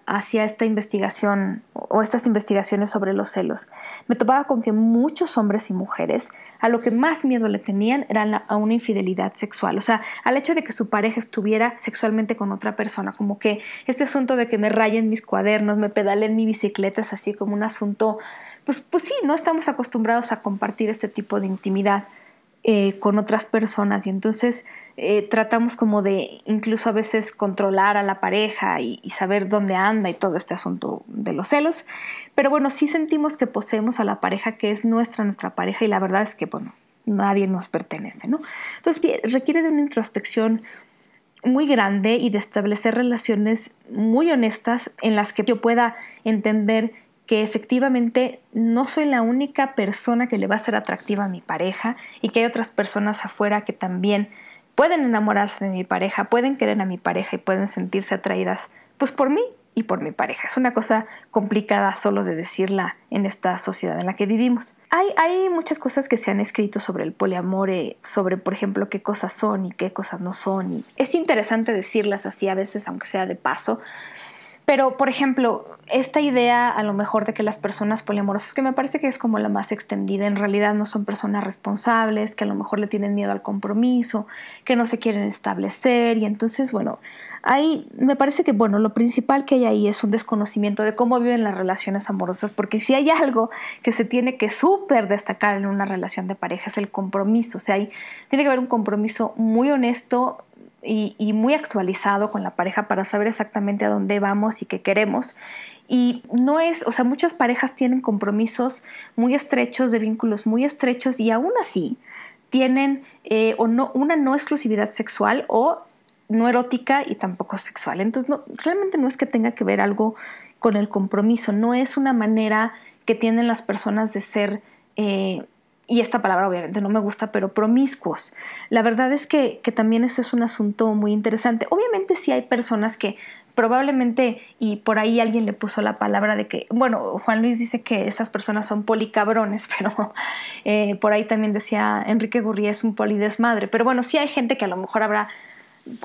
hacía esta investigación o estas investigaciones sobre los celos, me topaba con que muchos hombres y mujeres a lo que más miedo le tenían era a una infidelidad sexual, o sea, al hecho de que su pareja estuviera sexualmente con otra persona, como que este asunto de que me rayen mis cuadernos, me pedalen mi bicicleta es así como un asunto pues, pues sí, no estamos acostumbrados a compartir este tipo de intimidad eh, con otras personas y entonces eh, tratamos como de incluso a veces controlar a la pareja y, saber dónde anda y todo este asunto de los celos. Pero bueno, sí sentimos que poseemos a la pareja que es nuestra, nuestra pareja y la verdad es que, bueno, nadie nos pertenece, ¿no? Entonces requiere de una introspección muy grande y de establecer relaciones muy honestas en las que yo pueda entender que efectivamente no soy la única persona que le va a ser atractiva a mi pareja y que hay otras personas afuera que también pueden enamorarse de mi pareja, pueden querer a mi pareja y pueden sentirse atraídas pues por mí y por mi pareja. Es una cosa complicada solo de decirla en esta sociedad en la que vivimos. Hay, hay muchas cosas que se han escrito sobre el poliamor, eh, sobre por ejemplo qué cosas son y qué cosas no son. Y es interesante decirlas así a veces, aunque sea de paso, Pero, por ejemplo, esta idea a lo mejor de que las personas poliamorosas, que me parece que es como la más extendida, en realidad no son personas responsables, que a lo mejor le tienen miedo al compromiso, que no se quieren establecer y entonces, bueno, ahí me parece que, bueno, lo principal que hay ahí es un desconocimiento de cómo viven las relaciones amorosas, porque si hay algo que se tiene que súper destacar en una relación de pareja es el compromiso, o sea, hay, tiene que haber un compromiso muy honesto, y, muy actualizado con la pareja para saber exactamente a dónde vamos y qué queremos. Y no es, o sea, muchas parejas tienen compromisos muy estrechos, de vínculos muy estrechos y aún así tienen eh, o no, una no exclusividad sexual o no erótica y tampoco sexual. Entonces, realmente no es que tenga que ver algo con el compromiso, no es una manera que tienen las personas de ser eh, y esta palabra obviamente no me gusta, pero promiscuos. La verdad es que, también ese es un asunto muy interesante. Obviamente sí hay personas que probablemente, y por ahí alguien le puso la palabra de que, bueno, Juan Luis dice que esas personas son policabrones, (laughs) pero eh, por ahí también decía Enrique Gurría es un polidesmadre. Pero bueno, sí hay gente que a lo mejor habrá,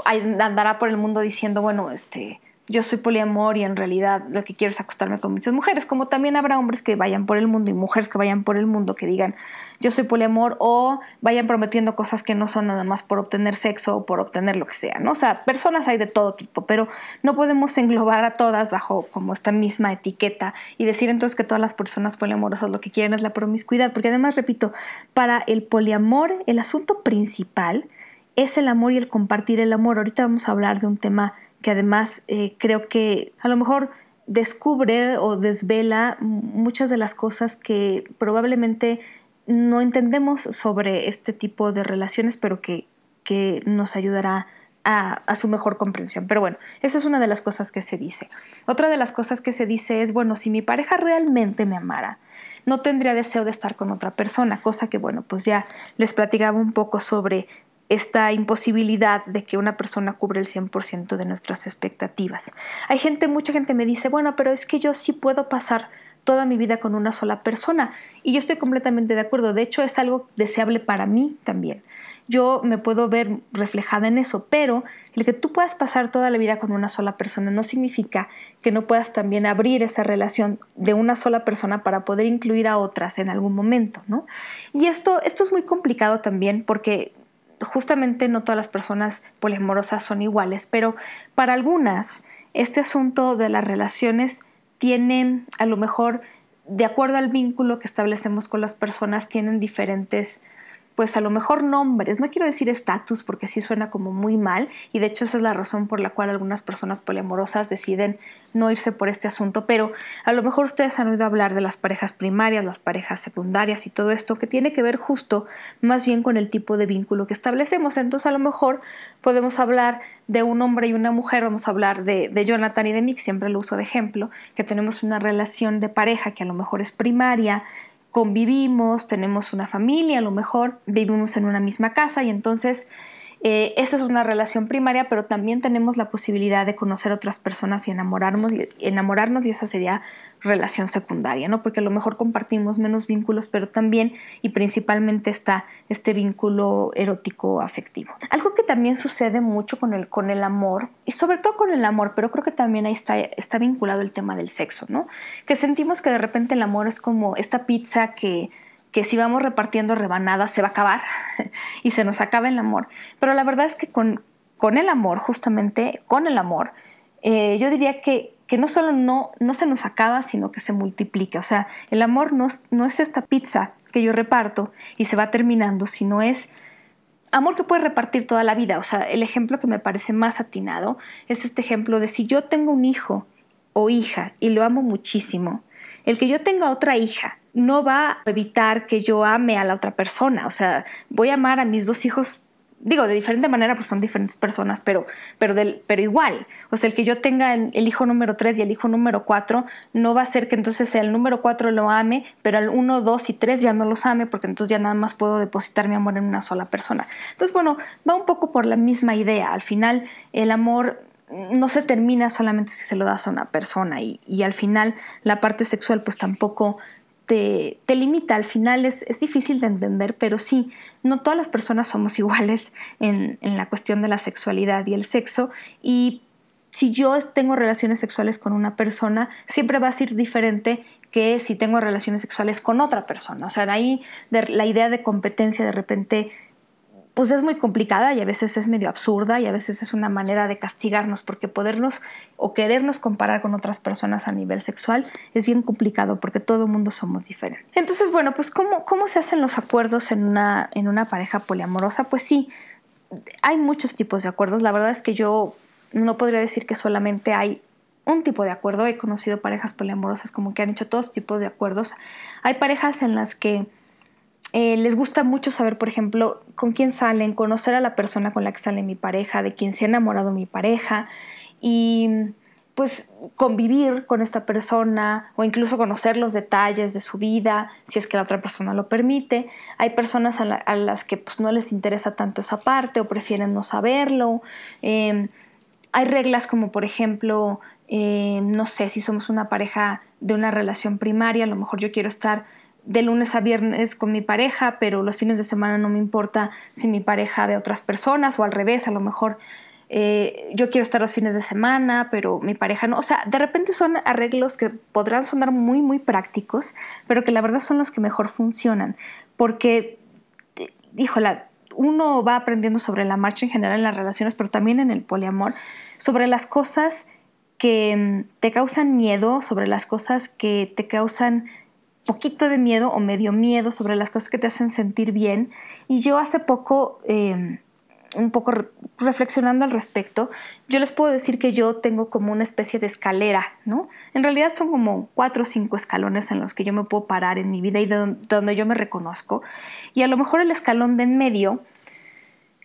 andará por el mundo diciendo, bueno, este yo soy poliamor y en realidad lo que quiero es acostarme con muchas mujeres, como también habrá hombres que vayan por el mundo y mujeres que vayan por el mundo que digan yo soy poliamor o vayan prometiendo cosas que no son nada más por obtener sexo o por obtener lo que sea, ¿no? O sea, personas hay de todo tipo, pero no podemos englobar a todas bajo como esta misma etiqueta y decir entonces que todas las personas poliamorosas lo que quieren es la promiscuidad, porque además, repito, para el poliamor el asunto principal es el amor y el compartir el amor. Ahorita vamos a hablar de un tema que además eh, creo que a lo mejor descubre o desvela muchas de las cosas que probablemente no entendemos sobre este tipo de relaciones, pero que, que nos ayudará a, a, su mejor comprensión. Pero bueno, esa es una de las cosas que se dice. Otra de las cosas que se dice es, bueno, si mi pareja realmente me amara, no tendría deseo de estar con otra persona, cosa que, bueno, pues ya les platicaba un poco sobre esta imposibilidad de que una persona cubre el 100% de nuestras expectativas. Hay gente, mucha gente me dice, bueno, pero es que yo sí puedo pasar toda mi vida con una sola persona. Y yo estoy completamente de acuerdo. De hecho, es algo deseable para mí también. Yo me puedo ver reflejada en eso, pero el que tú puedas pasar toda la vida con una sola persona no significa que no puedas también abrir esa relación de una sola persona para poder incluir a otras en algún momento, ¿no? Y esto, esto es muy complicado también porque justamente no todas las personas poliamorosas son iguales, pero para algunas este asunto de las relaciones tiene a lo mejor, de acuerdo al vínculo que establecemos con las personas, tienen diferentes pues a lo mejor nombres, no quiero decir estatus porque sí suena como muy mal y de hecho esa es la razón por la cual algunas personas poliamorosas deciden no irse por este asunto, pero a lo mejor ustedes han oído hablar de las parejas primarias, las parejas secundarias y todo esto que tiene que ver justo más bien con el tipo de vínculo que establecemos, entonces a lo mejor podemos hablar de un hombre y una mujer, vamos a hablar de, Jonathan y de Mick, siempre lo uso de ejemplo, que tenemos una relación de pareja que a lo mejor es primaria, convivimos, tenemos una familia, a lo mejor vivimos en una misma casa y entonces eh, esa es una relación primaria, pero también tenemos la posibilidad de conocer otras personas y enamorarnos, y enamorarnos y esa sería relación secundaria, ¿no? Porque a lo mejor compartimos menos vínculos, pero también y principalmente está este vínculo erótico afectivo. Algo que también sucede mucho con el, con el amor, y sobre todo con el amor, pero creo que también ahí está, está vinculado el tema del sexo, ¿no? Que sentimos que de repente el amor es como esta pizza que que si vamos repartiendo rebanadas se va a acabar (laughs) y se nos acaba el amor. Pero la verdad es que con, con el amor, justamente con el amor, eh, yo diría que, que no solo no, no se nos acaba, sino que se multiplica. O sea, el amor no, no es esta pizza que yo reparto y se va terminando, sino es amor que puedes repartir toda la vida. O sea, el ejemplo que me parece más atinado es este ejemplo de si yo tengo un hijo o hija y lo amo muchísimo, el que yo tenga otra hija no va a evitar que yo ame a la otra persona. O sea, voy a amar a mis dos hijos, digo, de diferente manera, porque son diferentes personas, pero, pero, del, pero igual. O sea, el que yo tenga el, hijo número 3 y el hijo número 4 no va a ser que entonces el número 4 lo ame, pero al 1, 2 y 3 ya no los ame, porque entonces ya nada más puedo depositar mi amor en una sola persona. Entonces, bueno, va un poco por la misma idea. Al final, el amor no se termina solamente si se lo das a una persona y, y, al final la parte sexual pues tampoco te, limita. Al final es, difícil de entender, pero sí, no todas las personas somos (laughs) iguales en, la cuestión de la sexualidad y el sexo. Y si yo tengo relaciones sexuales con una persona, siempre va a ser diferente que si tengo relaciones sexuales con otra persona. O sea, ahí la idea de competencia de repente pues es muy complicada y a veces es medio absurda y a veces es una manera de castigarnos porque podernos o querernos comparar con otras personas a nivel sexual es bien complicado porque todo mundo somos diferentes. Entonces, bueno, pues ¿cómo, cómo se hacen los acuerdos en una, en una pareja poliamorosa? Pues sí, hay muchos tipos de acuerdos. La verdad es que yo no podría decir que solamente hay un tipo de acuerdo. He conocido parejas poliamorosas como que han hecho todos tipos de acuerdos. Hay parejas en las que eh, les gusta mucho saber, por ejemplo, con quién salen, conocer a la persona con la que sale mi pareja, de quién se ha enamorado mi pareja y pues convivir con esta persona o incluso conocer los detalles de su vida, si es que la otra persona lo permite. Hay personas a, las que pues, no les interesa tanto esa parte o prefieren no saberlo. Em, hay reglas como, por ejemplo, eh, no sé, si somos una pareja de una relación primaria, a lo mejor yo quiero estar de lunes a viernes con mi pareja, pero los fines de semana no me importa si mi pareja ve a otras personas o al revés, a lo mejor eh, yo quiero estar los fines de semana, pero mi pareja no. O sea, de repente son arreglos que podrán sonar muy, muy prácticos, pero que la verdad son los que mejor funcionan, porque, híjola, uno va aprendiendo sobre la marcha en general en las relaciones, pero también en el poliamor, sobre las cosas que mm, te causan miedo, sobre las cosas que te causan poquito de miedo o medio miedo sobre las cosas que te hacen sentir bien. Y yo hace poco, em, un poco reflexionando al respecto, yo les puedo decir que yo tengo como una especie de escalera, ¿no? En realidad son como cuatro o cinco escalones en los que yo me puedo parar en mi vida y donde yo me reconozco. Y a lo mejor el escalón de en medio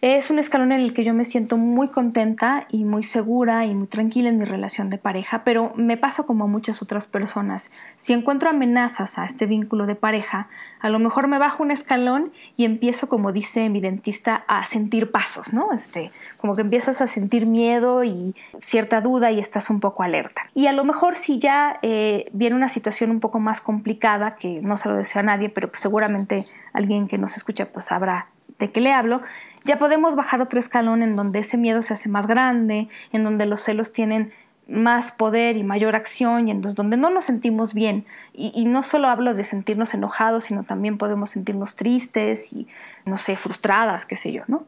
es un escalón en el que yo me siento muy contenta y muy segura y muy tranquila en mi relación de pareja, pero me pasa como a muchas otras personas. Si encuentro amenazas a este vínculo de pareja, a lo mejor me bajo un escalón y empiezo, como dice mi dentista, a sentir pasos, ¿no? Este, como que empiezas a sentir miedo y cierta duda y estás un poco alerta. Y a lo mejor si ya eh, viene una situación un poco más complicada, que no se lo deseo a nadie, pero pues seguramente alguien que nos escucha pues sabrá de qué le hablo, ya podemos bajar otro escalón en donde ese miedo se hace más grande, en donde los celos tienen más poder y mayor acción y en donde no nos sentimos bien. Y, no solo hablo de sentirnos enojados, sino también podemos sentirnos tristes y, no sé, frustradas, qué sé yo, ¿no?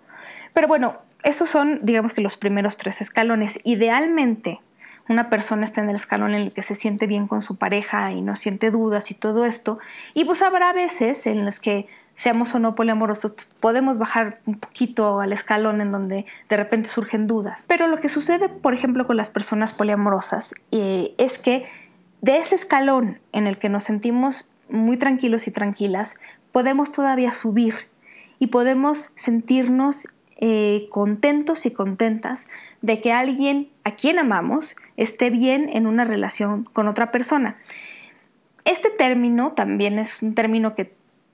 Pero bueno, esos son, digamos que los primeros tres escalones. Idealmente, una persona está en el escalón en el que se siente bien con su pareja y no siente dudas y todo esto. Y pues habrá veces en las que seamos o no poliamorosos, podemos bajar un poquito al escalón en donde de repente surgen dudas. Pero lo que sucede, por ejemplo, con las personas poliamorosas eh, es que de ese escalón en el que nos sentimos muy tranquilos y tranquilas, podemos todavía subir y podemos sentirnos eh, contentos y contentas de que alguien a quien amamos esté bien en una relación con otra persona. Este término también es un término que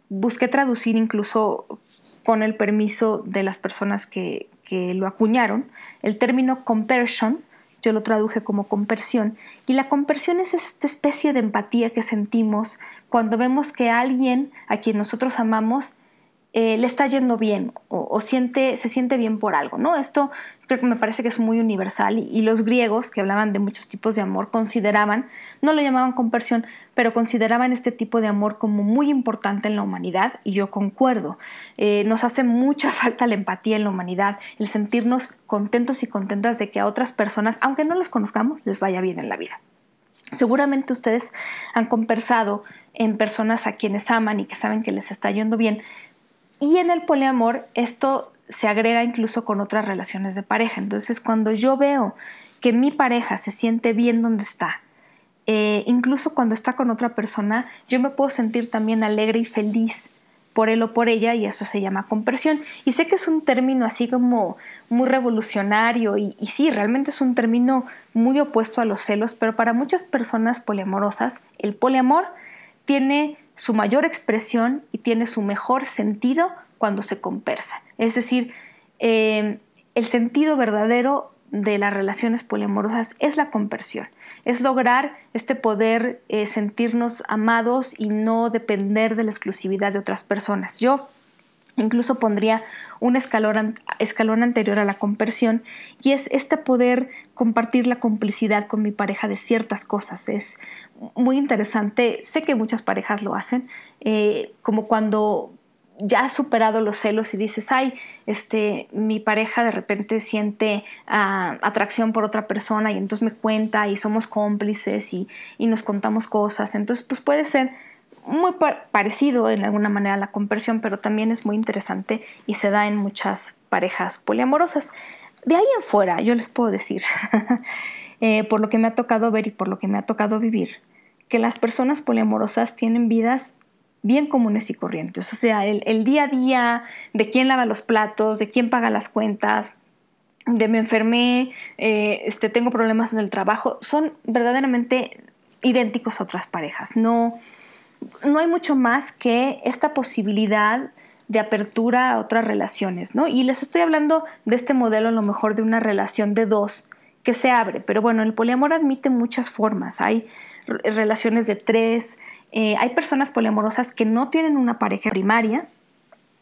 busqué traducir incluso con el permiso de las personas que, lo acuñaron, el término compersion, yo lo traduje como compersión, y la compersión es esta especie de empatía que sentimos cuando vemos que alguien a quien nosotros amamos eh, le está yendo bien o, siente, se siente bien por algo, ¿no? Esto creo que me parece que es muy universal y, los griegos que hablaban de muchos tipos de amor consideraban, no lo llamaban conversión, pero consideraban este tipo de amor como muy importante en la humanidad y yo concuerdo. Eh, nos hace mucha (laughs) falta la empatía en la humanidad, el sentirnos contentos y contentas de que a otras personas, aunque no las conozcamos, les vaya bien en la vida. Seguramente ustedes han conversado en personas a quienes aman y que saben que les está yendo bien, y en el poliamor esto se agrega incluso con otras relaciones de pareja. Entonces cuando yo veo que mi pareja se siente bien donde está, eh, incluso cuando está con otra persona, yo me puedo sentir también alegre y feliz por él o por ella y eso se llama compresión. Y sé que es un término así como muy revolucionario y, y, sí, realmente es un término muy opuesto a los celos, pero para muchas personas poliamorosas, el poliamor tiene su mayor expresión y tiene su mejor sentido cuando se conversa. Es decir, eh, el sentido verdadero de las relaciones poliamorosas es la conversión, es lograr este poder eh, sentirnos amados y no depender de la exclusividad de otras personas. Yo Incluso pondría un escalón, anterior a la conversión y es este poder compartir la complicidad con mi pareja de ciertas cosas. Es muy interesante. Sé que muchas parejas lo hacen, eh, como cuando ya has superado los celos y dices, ay, este, mi pareja de repente siente ah, atracción por otra persona y entonces me cuenta y somos cómplices y, y nos contamos cosas. Entonces, pues puede ser muy parecido en alguna manera a la conversión, pero también es muy interesante y se da en muchas parejas poliamorosas. De ahí en fuera, yo les puedo decir, (laughs) eh, por lo que me ha tocado ver y por lo que me ha tocado vivir, que las personas poliamorosas tienen vidas bien comunes y corrientes. O sea, el, día a día de quién lava los platos, de quién paga las cuentas, de me enfermé, eh, este, tengo problemas en el trabajo, son verdaderamente idénticos a otras parejas. No, no hay mucho más que esta posibilidad de apertura a otras relaciones, ¿no? Y les estoy hablando de este modelo a lo mejor de una relación de dos que se abre, pero bueno, el poliamor admite muchas formas. Hay relaciones de tres, eh, hay personas poliamorosas que no tienen una pareja primaria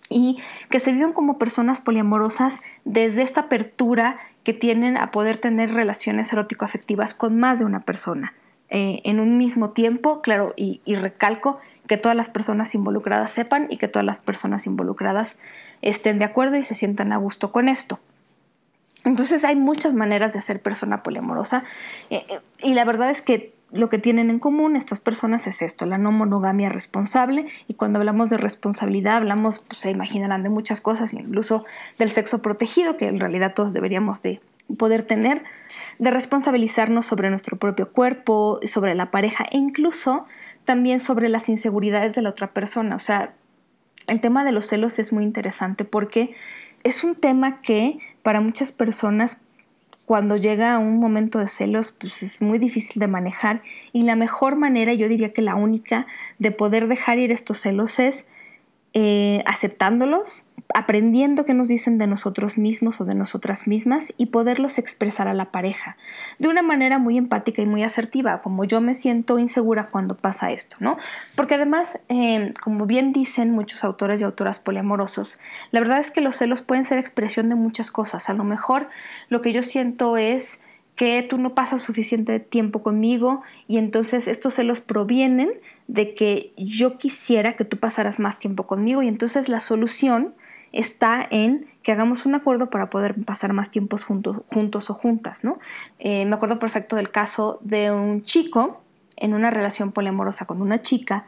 y que se viven como personas poliamorosas desde esta apertura que tienen a poder tener relaciones erótico-afectivas con más de una persona. Eh, en un mismo tiempo, claro, y, recalco que todas las personas involucradas sepan y que todas las personas involucradas estén de acuerdo y se sientan a gusto con esto. Entonces hay muchas maneras de ser persona poliamorosa eh, eh, y la verdad es que lo que tienen en común estas personas es esto, la no monogamia responsable y cuando hablamos de responsabilidad hablamos, pues, se imaginarán de muchas cosas, incluso del sexo protegido que en realidad todos deberíamos de poder tener, de responsabilizarnos sobre nuestro propio cuerpo, sobre la pareja e incluso también sobre las inseguridades de la otra persona. O sea, el tema de los celos es muy interesante porque es un tema que para muchas personas cuando llega un momento de celos, pues es muy difícil de manejar y la mejor manera, yo diría que la única, de poder dejar ir estos celos es eh, aceptándolos, aprendiendo qué nos dicen de nosotros mismos o de nosotras mismas y poderlos expresar a la pareja de una manera muy empática y muy asertiva, como yo me siento insegura cuando pasa esto, ¿no? Porque además, eh, como bien dicen muchos autores y autoras poliamorosos, la verdad es que los celos pueden ser expresión de muchas cosas. A lo mejor lo que yo siento es que tú no pasas suficiente tiempo conmigo y entonces estos celos provienen de que yo quisiera que tú pasaras más tiempo conmigo y entonces la solución está en que hagamos un acuerdo para poder pasar más tiempos juntos, o juntas, ¿no? Eh, me acuerdo perfecto del caso de un chico en una relación poliamorosa con una chica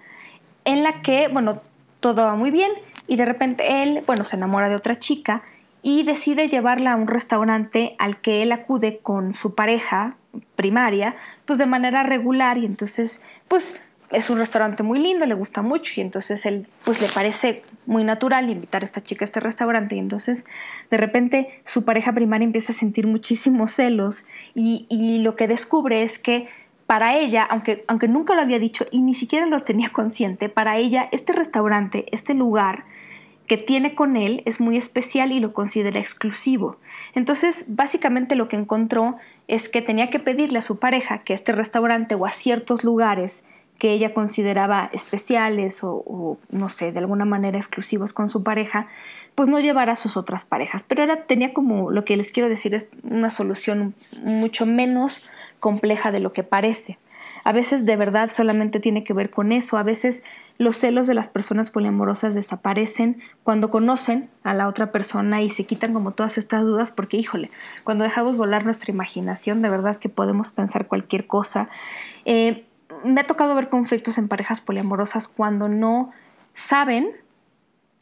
en la que, bueno, todo va muy bien y de repente él, bueno, se enamora de otra chica y decide llevarla a un restaurante al que él acude con su pareja primaria, pues de manera regular y entonces, pues es un restaurante muy lindo, le gusta mucho y entonces él pues le parece muy natural invitar a esta chica a este restaurante y entonces de repente su pareja primaria empieza a sentir muchísimos celos y, y lo que descubre es que para ella, aunque, aunque nunca lo había dicho y ni siquiera lo tenía consciente, para ella este restaurante, este lugar que tiene con él es muy especial y lo considera exclusivo. Entonces, básicamente lo que encontró es que tenía que pedirle a su pareja que este restaurante o a ciertos lugares que ella consideraba especiales o, no sé, de alguna manera exclusivos con su pareja, pues no llevara a sus otras parejas. Pero era, tenía como, lo que les quiero decir es una solución mucho menos compleja de lo que parece. A veces de verdad solamente tiene que ver con eso. A veces los celos de las personas poliamorosas desaparecen cuando conocen a la otra persona y se quitan como todas estas dudas porque, híjole, cuando dejamos volar nuestra imaginación, de verdad que podemos pensar cualquier cosa. Eh, me ha tocado ver conflictos en parejas poliamorosas cuando no saben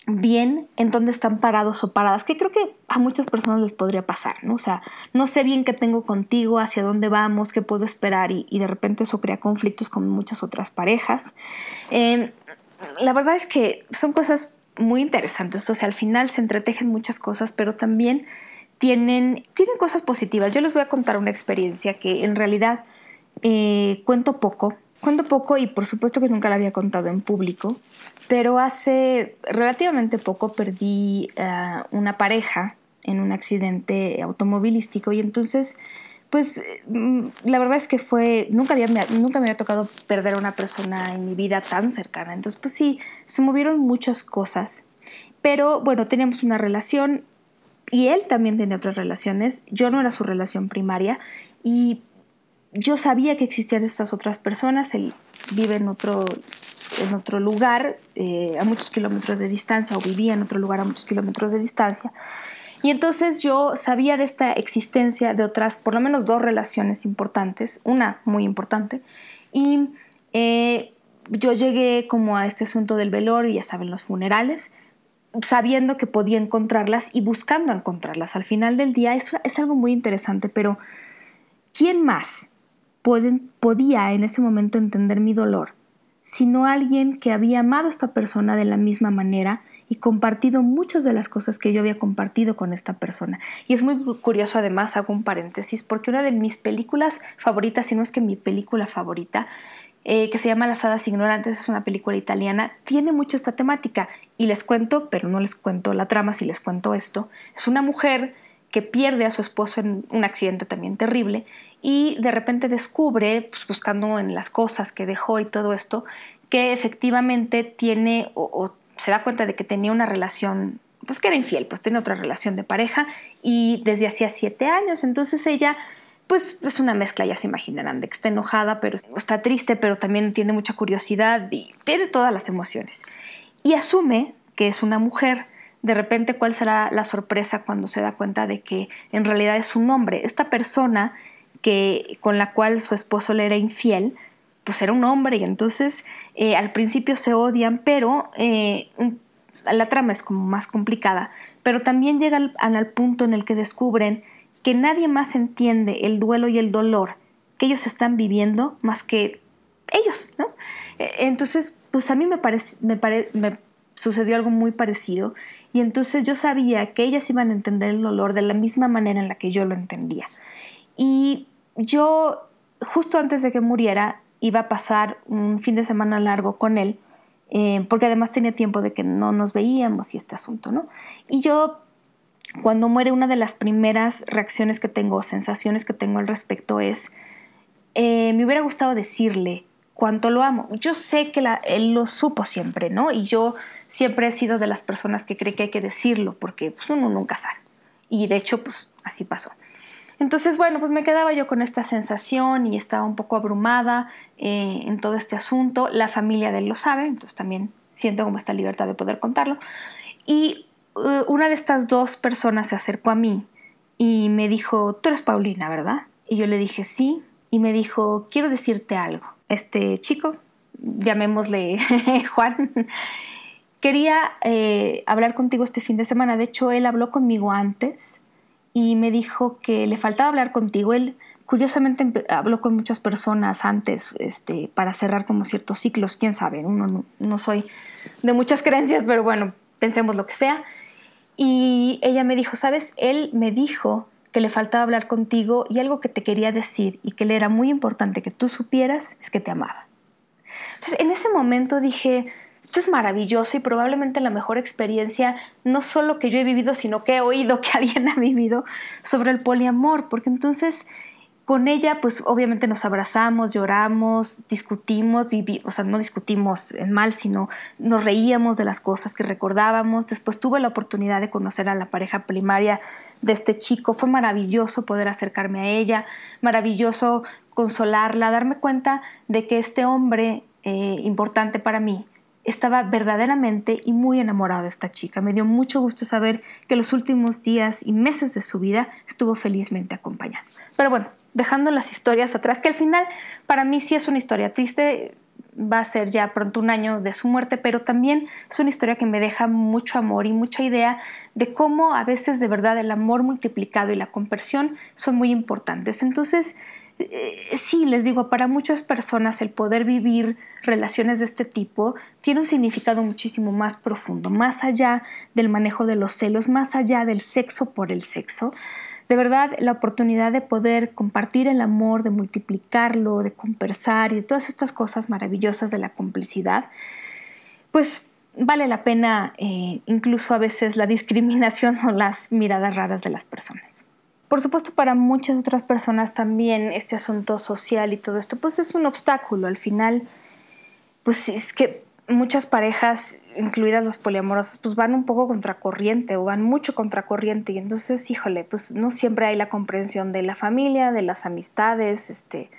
bien en dónde están parados o paradas, que creo que a muchas personas les podría pasar, ¿no? O sea, no sé bien qué tengo contigo, hacia dónde vamos, qué puedo esperar y, de repente eso crea conflictos con muchas otras parejas. Em, la verdad es que son cosas muy interesantes, o sea, al final se entretejen muchas cosas, pero también tienen, tienen cosas positivas. Yo les voy a contar una experiencia que en realidad eh, cuento poco, cuento poco y por supuesto que nunca la había contado en público, pero hace relativamente poco perdí eh, una pareja en un accidente automovilístico y entonces pues mm, la verdad es que fue, nunca, había, nunca me había tocado perder a una persona en mi vida tan cercana. Entonces, pues sí, se movieron muchas cosas. Pero bueno, teníamos una relación y él también tenía otras relaciones. Yo no era su relación primaria y yo sabía que existían estas otras personas. Él vive en otro, en otro lugar eh, a muchos kilómetros de distancia o vivía en otro lugar a muchos kilómetros de distancia. Y entonces yo sabía de esta existencia de otras, por lo menos dos relaciones importantes, una muy importante, y eh, yo llegué como a este asunto del velorio, ya saben, los funerales, sabiendo que podía encontrarlas y buscando encontrarlas. Al final del día es, es algo muy interesante, pero ¿quién más podía en ese momento entender mi dolor? Sino alguien que había amado a esta persona de la misma manera y compartido muchas de las cosas que yo había compartido con esta persona. Y es muy curioso, además, hago un paréntesis, porque una de mis películas favoritas, si no es que mi película favorita, eh, que se llama Las Hadas Ignorantes, es una película italiana, tiene mucho esta temática. Y les cuento, pero no les cuento la trama si les cuento esto. Es una mujer que pierde a su esposo en un accidente también terrible y de repente descubre, pues, buscando en las cosas que dejó y todo esto, que efectivamente tiene o se da cuenta de que tenía una relación, pues que era infiel, pues tiene otra relación de pareja y desde hacía siete años. Entonces ella, pues es una mezcla, ya se imaginarán, de que está enojada, pero está triste, pero también tiene mucha curiosidad y tiene todas las emociones. Y asume que es una mujer. De repente, ¿cuál será la sorpresa cuando se da cuenta de que en realidad es un hombre? Esta persona que, con la cual su esposo le era infiel, pues era un hombre y entonces eh, al principio se odian, pero eh, la trama es como más complicada, pero también llega al, punto en el que descubren que nadie más entiende el duelo y el dolor que ellos están viviendo más que ellos, ¿no? E, entonces, pues a mí me, parece, me, me sucedió algo muy parecido y entonces yo sabía que ellas iban a entender el dolor de la misma manera en la que yo lo entendía. Y yo, justo antes de que muriera, iba a pasar un fin de semana largo con él, eh, porque además tenía tiempo de que no nos veíamos y este asunto, ¿no? Y yo, cuando muere, una de las primeras reacciones que tengo, sensaciones que tengo al respecto es, eh, me hubiera gustado decirle cuánto lo amo. Yo sé que él lo supo siempre, ¿no? Y yo siempre he sido de las personas que cree que hay que decirlo, porque pues, uno nunca sabe. Y de hecho, pues así pasó. Entonces, bueno, pues me quedaba yo con esta sensación y estaba un poco abrumada eh, en todo este asunto. La familia de él lo sabe, entonces también siento como esta libertad de poder contarlo. Y eh, una de estas dos personas se acercó a mí y me dijo, tú eres Paulina, ¿verdad? Y yo le dije, sí. Y me dijo, quiero decirte algo. Este chico, llamémosle (laughs) Juan, quería eh, hablar contigo este fin de semana. De hecho, él habló conmigo antes y me dijo que le faltaba hablar contigo. Él curiosamente habló con muchas personas antes este, para cerrar como ciertos ciclos, quién sabe, uno no, soy de muchas creencias, pero bueno, pensemos lo que sea. Y ella me dijo, sabes, él me dijo que le faltaba hablar contigo y algo que te quería decir y que le era muy importante que tú supieras es que te amaba. Entonces, en ese momento dije, esto es maravilloso y probablemente la mejor experiencia, no solo que yo he vivido, sino que he oído que (laughs) alguien ha vivido sobre el poliamor, porque entonces con ella, pues obviamente nos abrazamos, lloramos, discutimos, o sea, no discutimos en mal, sino nos reíamos de las cosas que recordábamos. Después tuve la oportunidad de conocer a la pareja primaria de este chico. Fue maravilloso poder acercarme a ella, maravilloso consolarla, darme cuenta de que este hombre eh, importante para mí estaba verdaderamente y muy enamorado de esta chica. Me dio mucho gusto saber que los últimos días y meses de su vida estuvo felizmente acompañado. Pero bueno, dejando las historias atrás, que al final para mí sí es una historia triste, va a ser ya pronto un año de su muerte, pero también es una historia que me deja mucho amor y mucha idea de cómo a veces de verdad el amor multiplicado y la conversión son muy importantes. Entonces, eh, sí, les digo, para muchas personas el poder vivir relaciones de este tipo tiene un significado muchísimo más profundo, más allá del manejo de los celos, más allá del sexo por el sexo. De verdad, la oportunidad de poder compartir el amor, de multiplicarlo, de conversar y de todas estas cosas maravillosas de la complicidad, pues vale la pena eh, incluso a veces la discriminación (laughs) o las miradas raras de las personas. Por supuesto, para muchas otras personas también este asunto social y todo esto, pues es un obstáculo. Al final, pues es que muchas parejas, incluidas las poliamorosas, pues van un poco contracorriente o van mucho contracorriente y entonces, híjole, pues no siempre hay la comprensión de la familia, de las amistades, este,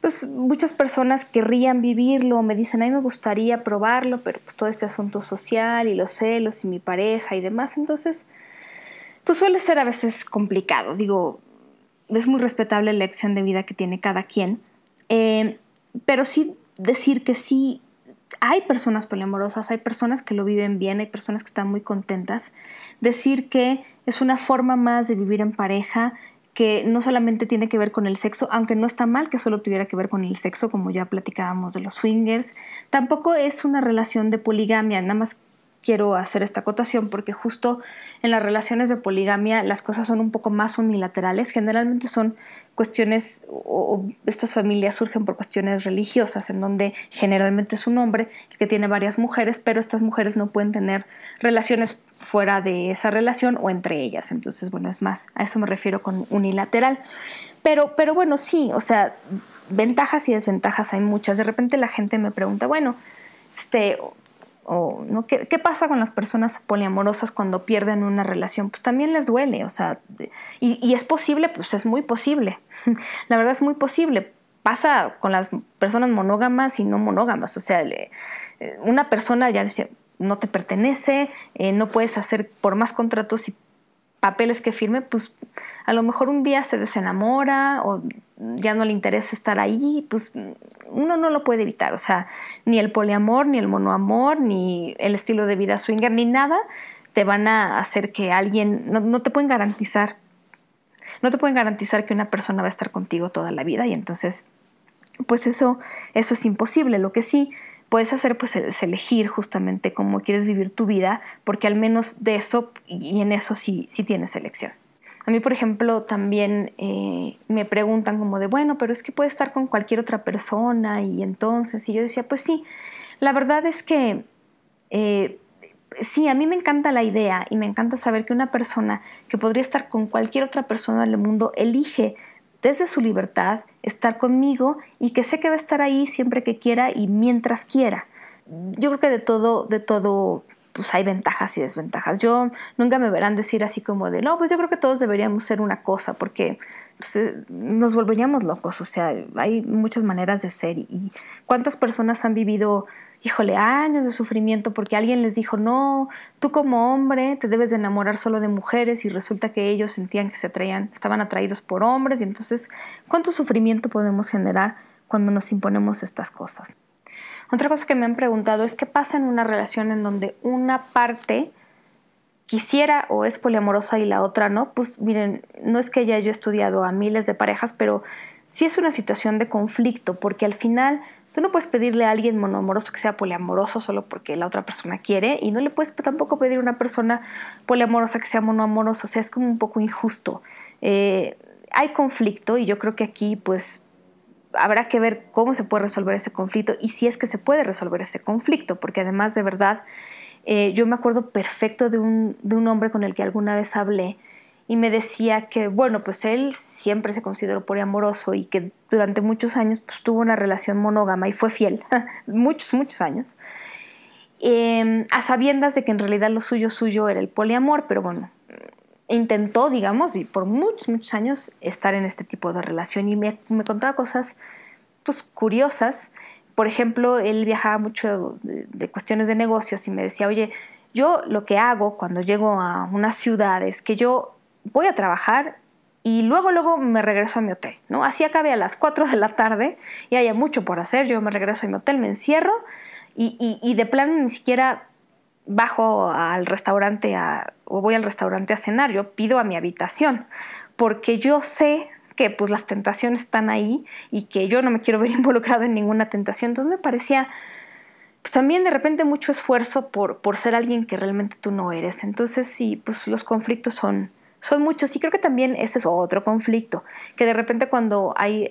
pues muchas personas querrían vivirlo, me dicen, a mí me gustaría probarlo, pero pues todo este asunto social y los celos y mi pareja y demás, entonces, pues suele ser a veces complicado, digo, es muy respetable la elección de vida que tiene cada quien, eh, pero sí decir que sí hay personas poliamorosas, hay personas que lo viven bien, hay personas que están muy contentas. Decir que es una forma más de vivir en pareja, que no solamente tiene que ver con el sexo, aunque no está mal que solo tuviera que ver con el sexo, como ya platicábamos de los swingers, tampoco es una relación de poligamia, nada más quiero hacer esta acotación porque justo en las relaciones de poligamia las cosas son un poco más unilaterales. Generalmente son cuestiones o, estas familias surgen por cuestiones religiosas en donde generalmente es un hombre que tiene varias mujeres, pero estas mujeres no pueden tener relaciones fuera de esa relación o entre ellas. Entonces, bueno, es más, a eso me refiero con unilateral. Pero, pero bueno, sí, o sea, ventajas y desventajas hay muchas. De repente la gente me pregunta, bueno, este, ¿no? ¿Qué, pasa con las personas poliamorosas cuando pierden una relación? Pues también les duele, o sea, y, es posible, pues es muy posible, (laughs) la verdad es muy posible. Pasa con las personas monógamas y no monógamas, o sea, una persona ya decía, no te pertenece, eh, no puedes hacer por más contratos y papeles que firme, pues a lo mejor un día se desenamora o ya no le interesa estar ahí, pues uno no lo puede evitar. O sea, ni el poliamor, ni el monoamor, ni el estilo de vida swinger, ni nada te van a hacer que alguien, no, te pueden garantizar, no te pueden garantizar que una persona va a estar contigo toda la vida y entonces, pues eso, eso es imposible. Lo que sí puedes hacer pues es elegir justamente cómo quieres vivir tu vida, porque al menos de eso y en eso sí, sí tienes elección. A mí, por ejemplo, también eh, me preguntan como de, bueno, pero es que puede estar con cualquier otra persona y entonces, y yo decía, pues sí, la verdad es que eh, sí, a mí me encanta la idea y me encanta saber que una persona que podría estar con cualquier otra persona del mundo elige desde su libertad estar conmigo y que sé que va a estar ahí siempre que quiera y mientras quiera. Yo creo que de todo, de todo, pues hay ventajas y desventajas. Yo nunca me verán decir así como de, no, pues yo creo que todos deberíamos ser una cosa, porque pues, eh, nos volveríamos locos. O sea, hay muchas maneras de ser y cuántas personas han vivido híjole, años de sufrimiento porque alguien les dijo, no, tú como hombre te debes de enamorar solo de mujeres y resulta que ellos sentían que se atraían, estaban atraídos por hombres y entonces, ¿cuánto sufrimiento podemos generar cuando nos imponemos estas cosas? Otra cosa que me han preguntado es qué pasa en una relación en donde una parte quisiera o es poliamorosa y la otra no. Pues miren, no es que ya yo he estudiado a miles de parejas, pero sí es una situación de conflicto porque al final Tú no puedes pedirle a alguien monoamoroso que sea poliamoroso solo porque la otra persona quiere y no le puedes tampoco pedir a una persona poliamorosa que sea monoamoroso, o sea, es como un poco injusto. Eh, hay conflicto y yo creo que aquí pues habrá que ver cómo se puede resolver ese conflicto y si es que se puede resolver ese conflicto, porque además de verdad, eh, yo me acuerdo perfecto de un, de un hombre con el que alguna vez hablé y me decía que, bueno, pues él siempre se consideró poliamoroso y que durante muchos años pues, tuvo una relación monógama y fue fiel, (laughs) muchos, muchos años, em, a sabiendas de que en realidad lo suyo, suyo era el poliamor, pero bueno, intentó, digamos, y por muchos, muchos años estar en este tipo de relación y me, me contaba cosas pues curiosas. Por ejemplo, él viajaba mucho de cuestiones de negocios y me decía, oye, yo lo que hago cuando llego a una ciudad es que yo voy a trabajar y luego, luego me regreso a mi hotel, ¿no? Así acabe a las 4 de la tarde y haya mucho por hacer, yo me regreso a mi hotel, me encierro y, de plano ni siquiera bajo al restaurante o voy al restaurante a cenar, yo pido a mi habitación, porque yo sé que pues las tentaciones están ahí y que yo no me quiero ver (laughs) involucrado en ninguna tentación, entonces me parecía pues también de repente mucho esfuerzo por, por ser alguien que realmente tú no eres, entonces sí, pues los conflictos son, son muchos y creo que también ese es otro conflicto, que de repente cuando hay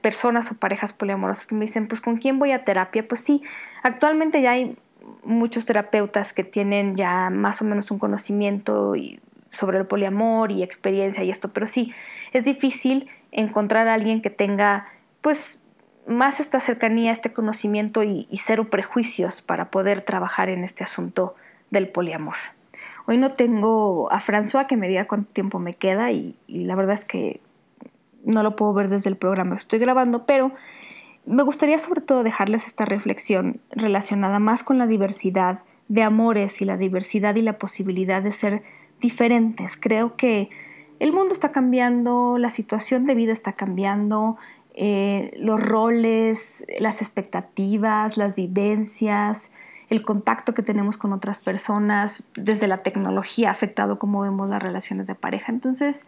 personas o parejas poliamorosas que me dicen, pues ¿con quién voy a terapia? Pues sí, actualmente ya hay muchos terapeutas que tienen ya más o menos un conocimiento sobre el poliamor y experiencia y esto, pero sí, es difícil encontrar a alguien que tenga pues más esta cercanía, este conocimiento y, cero prejuicios para poder trabajar en este asunto del poliamor. Hoy no tengo a François que me diga cuánto tiempo me queda y, la verdad es que no lo puedo ver desde el programa que estoy grabando, pero me gustaría sobre todo dejarles esta reflexión relacionada más con la diversidad de amores y la diversidad y la posibilidad de ser diferentes. Creo que el mundo está cambiando, la situación de vida está cambiando, eh, los roles, las expectativas, las vivencias, el contacto que tenemos con otras personas, desde la tecnología ha afectado cómo vemos las relaciones de pareja. Entonces,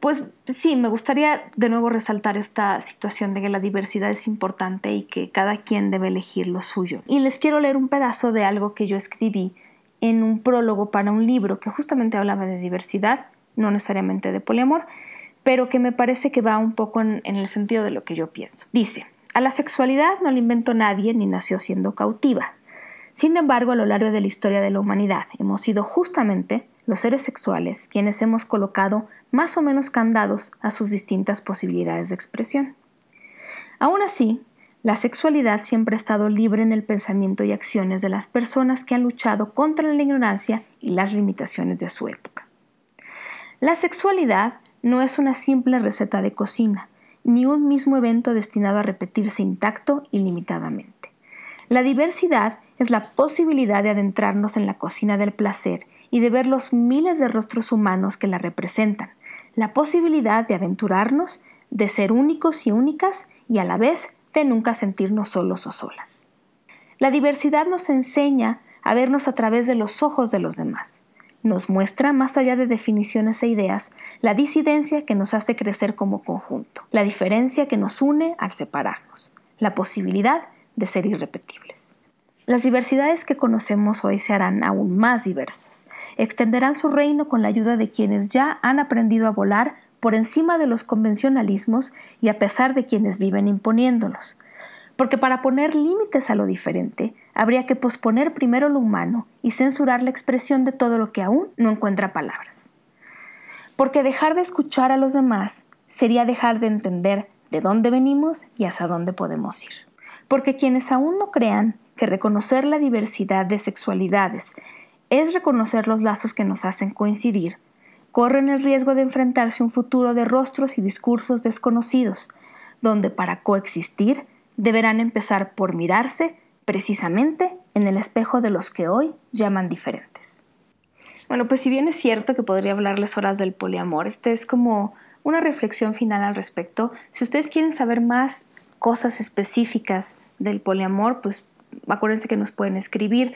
pues sí, me gustaría de nuevo resaltar esta situación de que la diversidad es importante y que cada quien debe elegir lo suyo. Y les quiero leer un pedazo de algo que yo escribí en un prólogo para un libro que justamente hablaba de diversidad, no necesariamente de poliamor, pero que me parece que va un poco en, el sentido de lo que yo pienso. Dice, a la sexualidad no la inventó nadie ni nació siendo cautiva. Sin embargo, a lo largo de la historia de la humanidad hemos sido justamente los seres sexuales quienes hemos colocado más o menos candados a sus distintas posibilidades de expresión. Aún así, la sexualidad siempre ha estado libre en el pensamiento y acciones de las personas que han luchado contra la ignorancia y las limitaciones de su época. La sexualidad no es una simple receta de cocina, ni un mismo evento destinado a repetirse intacto ilimitadamente. La diversidad es la posibilidad de adentrarnos en la cocina del placer y de ver los miles de rostros humanos que la representan, la posibilidad de aventurarnos, de ser únicos y únicas y a la vez de nunca sentirnos solos o solas. La diversidad nos enseña a vernos a través de los ojos de los demás, nos muestra, más allá de definiciones e ideas, la disidencia que nos hace crecer como conjunto, la diferencia que nos une al separarnos, la posibilidad de ser irrepetibles. Las diversidades que conocemos hoy se harán aún más diversas, extenderán su reino con la ayuda de quienes ya han aprendido a volar por encima de los convencionalismos y a pesar de quienes viven imponiéndolos, porque para poner límites a lo diferente, habría que posponer primero lo humano y censurar la expresión de todo lo que aún no encuentra palabras. Porque dejar de escuchar a los demás sería dejar de entender de dónde venimos y hasta dónde podemos ir. Porque quienes aún no crean que reconocer la diversidad de sexualidades es reconocer los lazos que nos hacen coincidir, corren el riesgo de enfrentarse a un futuro de rostros y discursos desconocidos, donde para coexistir deberán empezar por mirarse precisamente en el espejo de los que hoy llaman diferentes. Bueno, pues si bien es cierto que podría hablarles horas del poliamor, este es como una reflexión final al respecto. Si ustedes quieren saber más cosas específicas del poliamor, pues acuérdense que nos pueden escribir,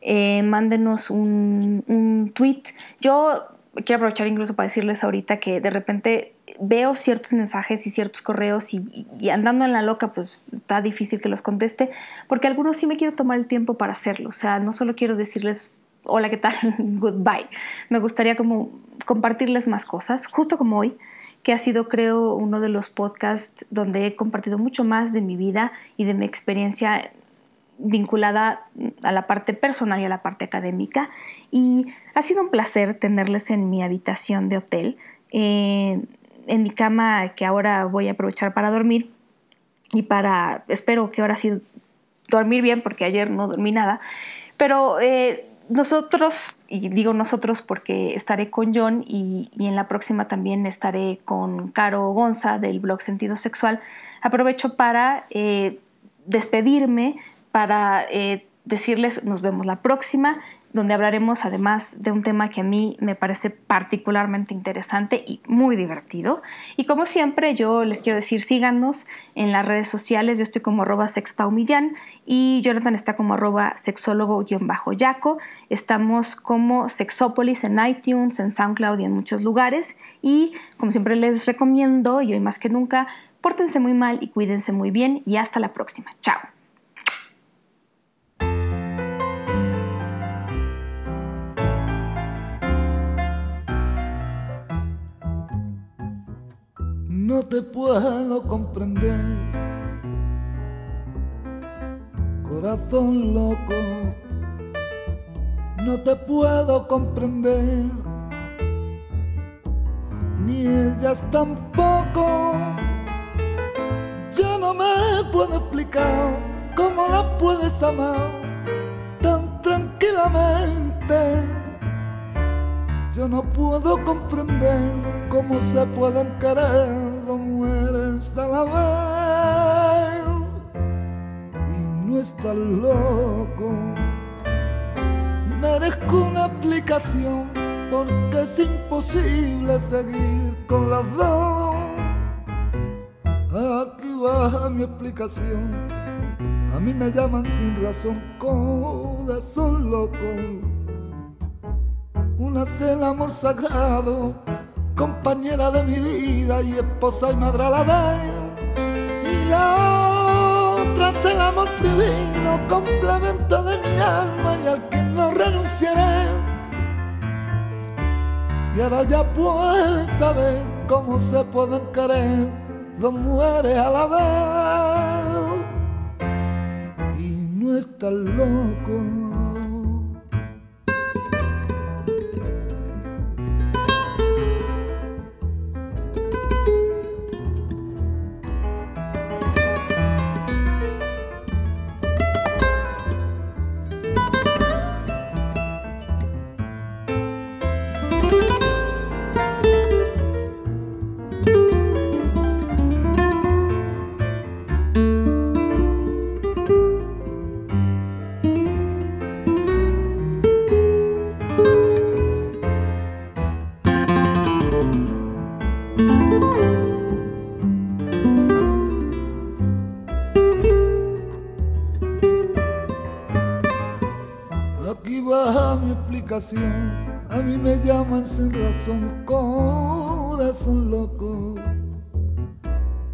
eh, mándenos un, un tweet. Yo quiero aprovechar incluso para decirles ahorita que de repente veo ciertos mensajes y ciertos correos y, andando en la loca, pues está difícil que los conteste, porque algunos sí me quiero tomar el tiempo para hacerlo. O sea, no solo quiero decirles hola, ¿qué tal? (laughs) Goodbye. Me gustaría como compartirles más cosas, justo como hoy, que ha sido creo uno de los podcasts donde he compartido mucho más de mi vida y de mi experiencia vinculada a la parte personal y a la parte académica. Y ha sido un placer tenerles en mi habitación de hotel, eh, en mi cama que ahora voy a aprovechar para dormir y para, espero que ahora sí dormir bien, porque ayer no dormí nada. Pero eh, nosotros, y digo nosotros porque estaré con John y, en la próxima también estaré con Caro Gonza del blog Sentido Sexual, aprovecho para eh, despedirme para eh, decirles nos vemos la próxima, donde hablaremos además de un tema que a mí me parece particularmente interesante y muy divertido. Y como siempre, yo les quiero decir, síganos en las redes sociales. Yo estoy como arroba sexpaumillán y Jonathan está como arroba sexólogo-yaco. Estamos como Sexópolis en iTunes, en SoundCloud y en muchos lugares. Y como siempre les recomiendo, y hoy más que nunca, pórtense muy mal y cuídense muy bien. Y hasta la próxima. Chao. No te puedo comprender. Corazón loco, no te puedo comprender. Ni ellas tampoco. Yo no me puedo explicar cómo la puedes amar tan tranquilamente. Yo no puedo comprender cómo se pueden querer mujeres a la vez. Y no estás loco. Merezco una aplicación porque es imposible seguir con las dos. Aquí va mi explicación. A mí me llaman sin razón corazón loco. Una es el amor sagrado, compañera de mi vida y esposa y madre a la vez. Y la otra es el amor prohibido, complemento de mi alma y al que no renunciaré. Y ahora ya puedes saber cómo se pueden querer dos mujeres a la vez y no estás loco. A mí me llaman sin razón, corazón loco.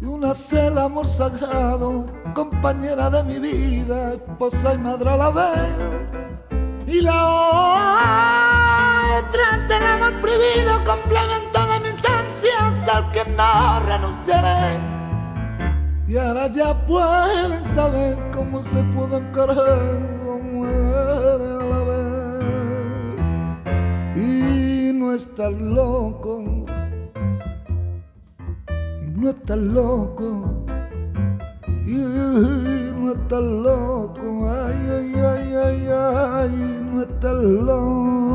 Y una el amor sagrado, compañera de mi vida, esposa y madre a la vez. Y la otra es el amor prohibido, complemento de mis ansias al que no renunciaré. Y ahora ya pueden saber cómo se pueden querer estás loco, y no estás loco, y no estás loco, ay, ay, ay, ay, ay, no estás loco.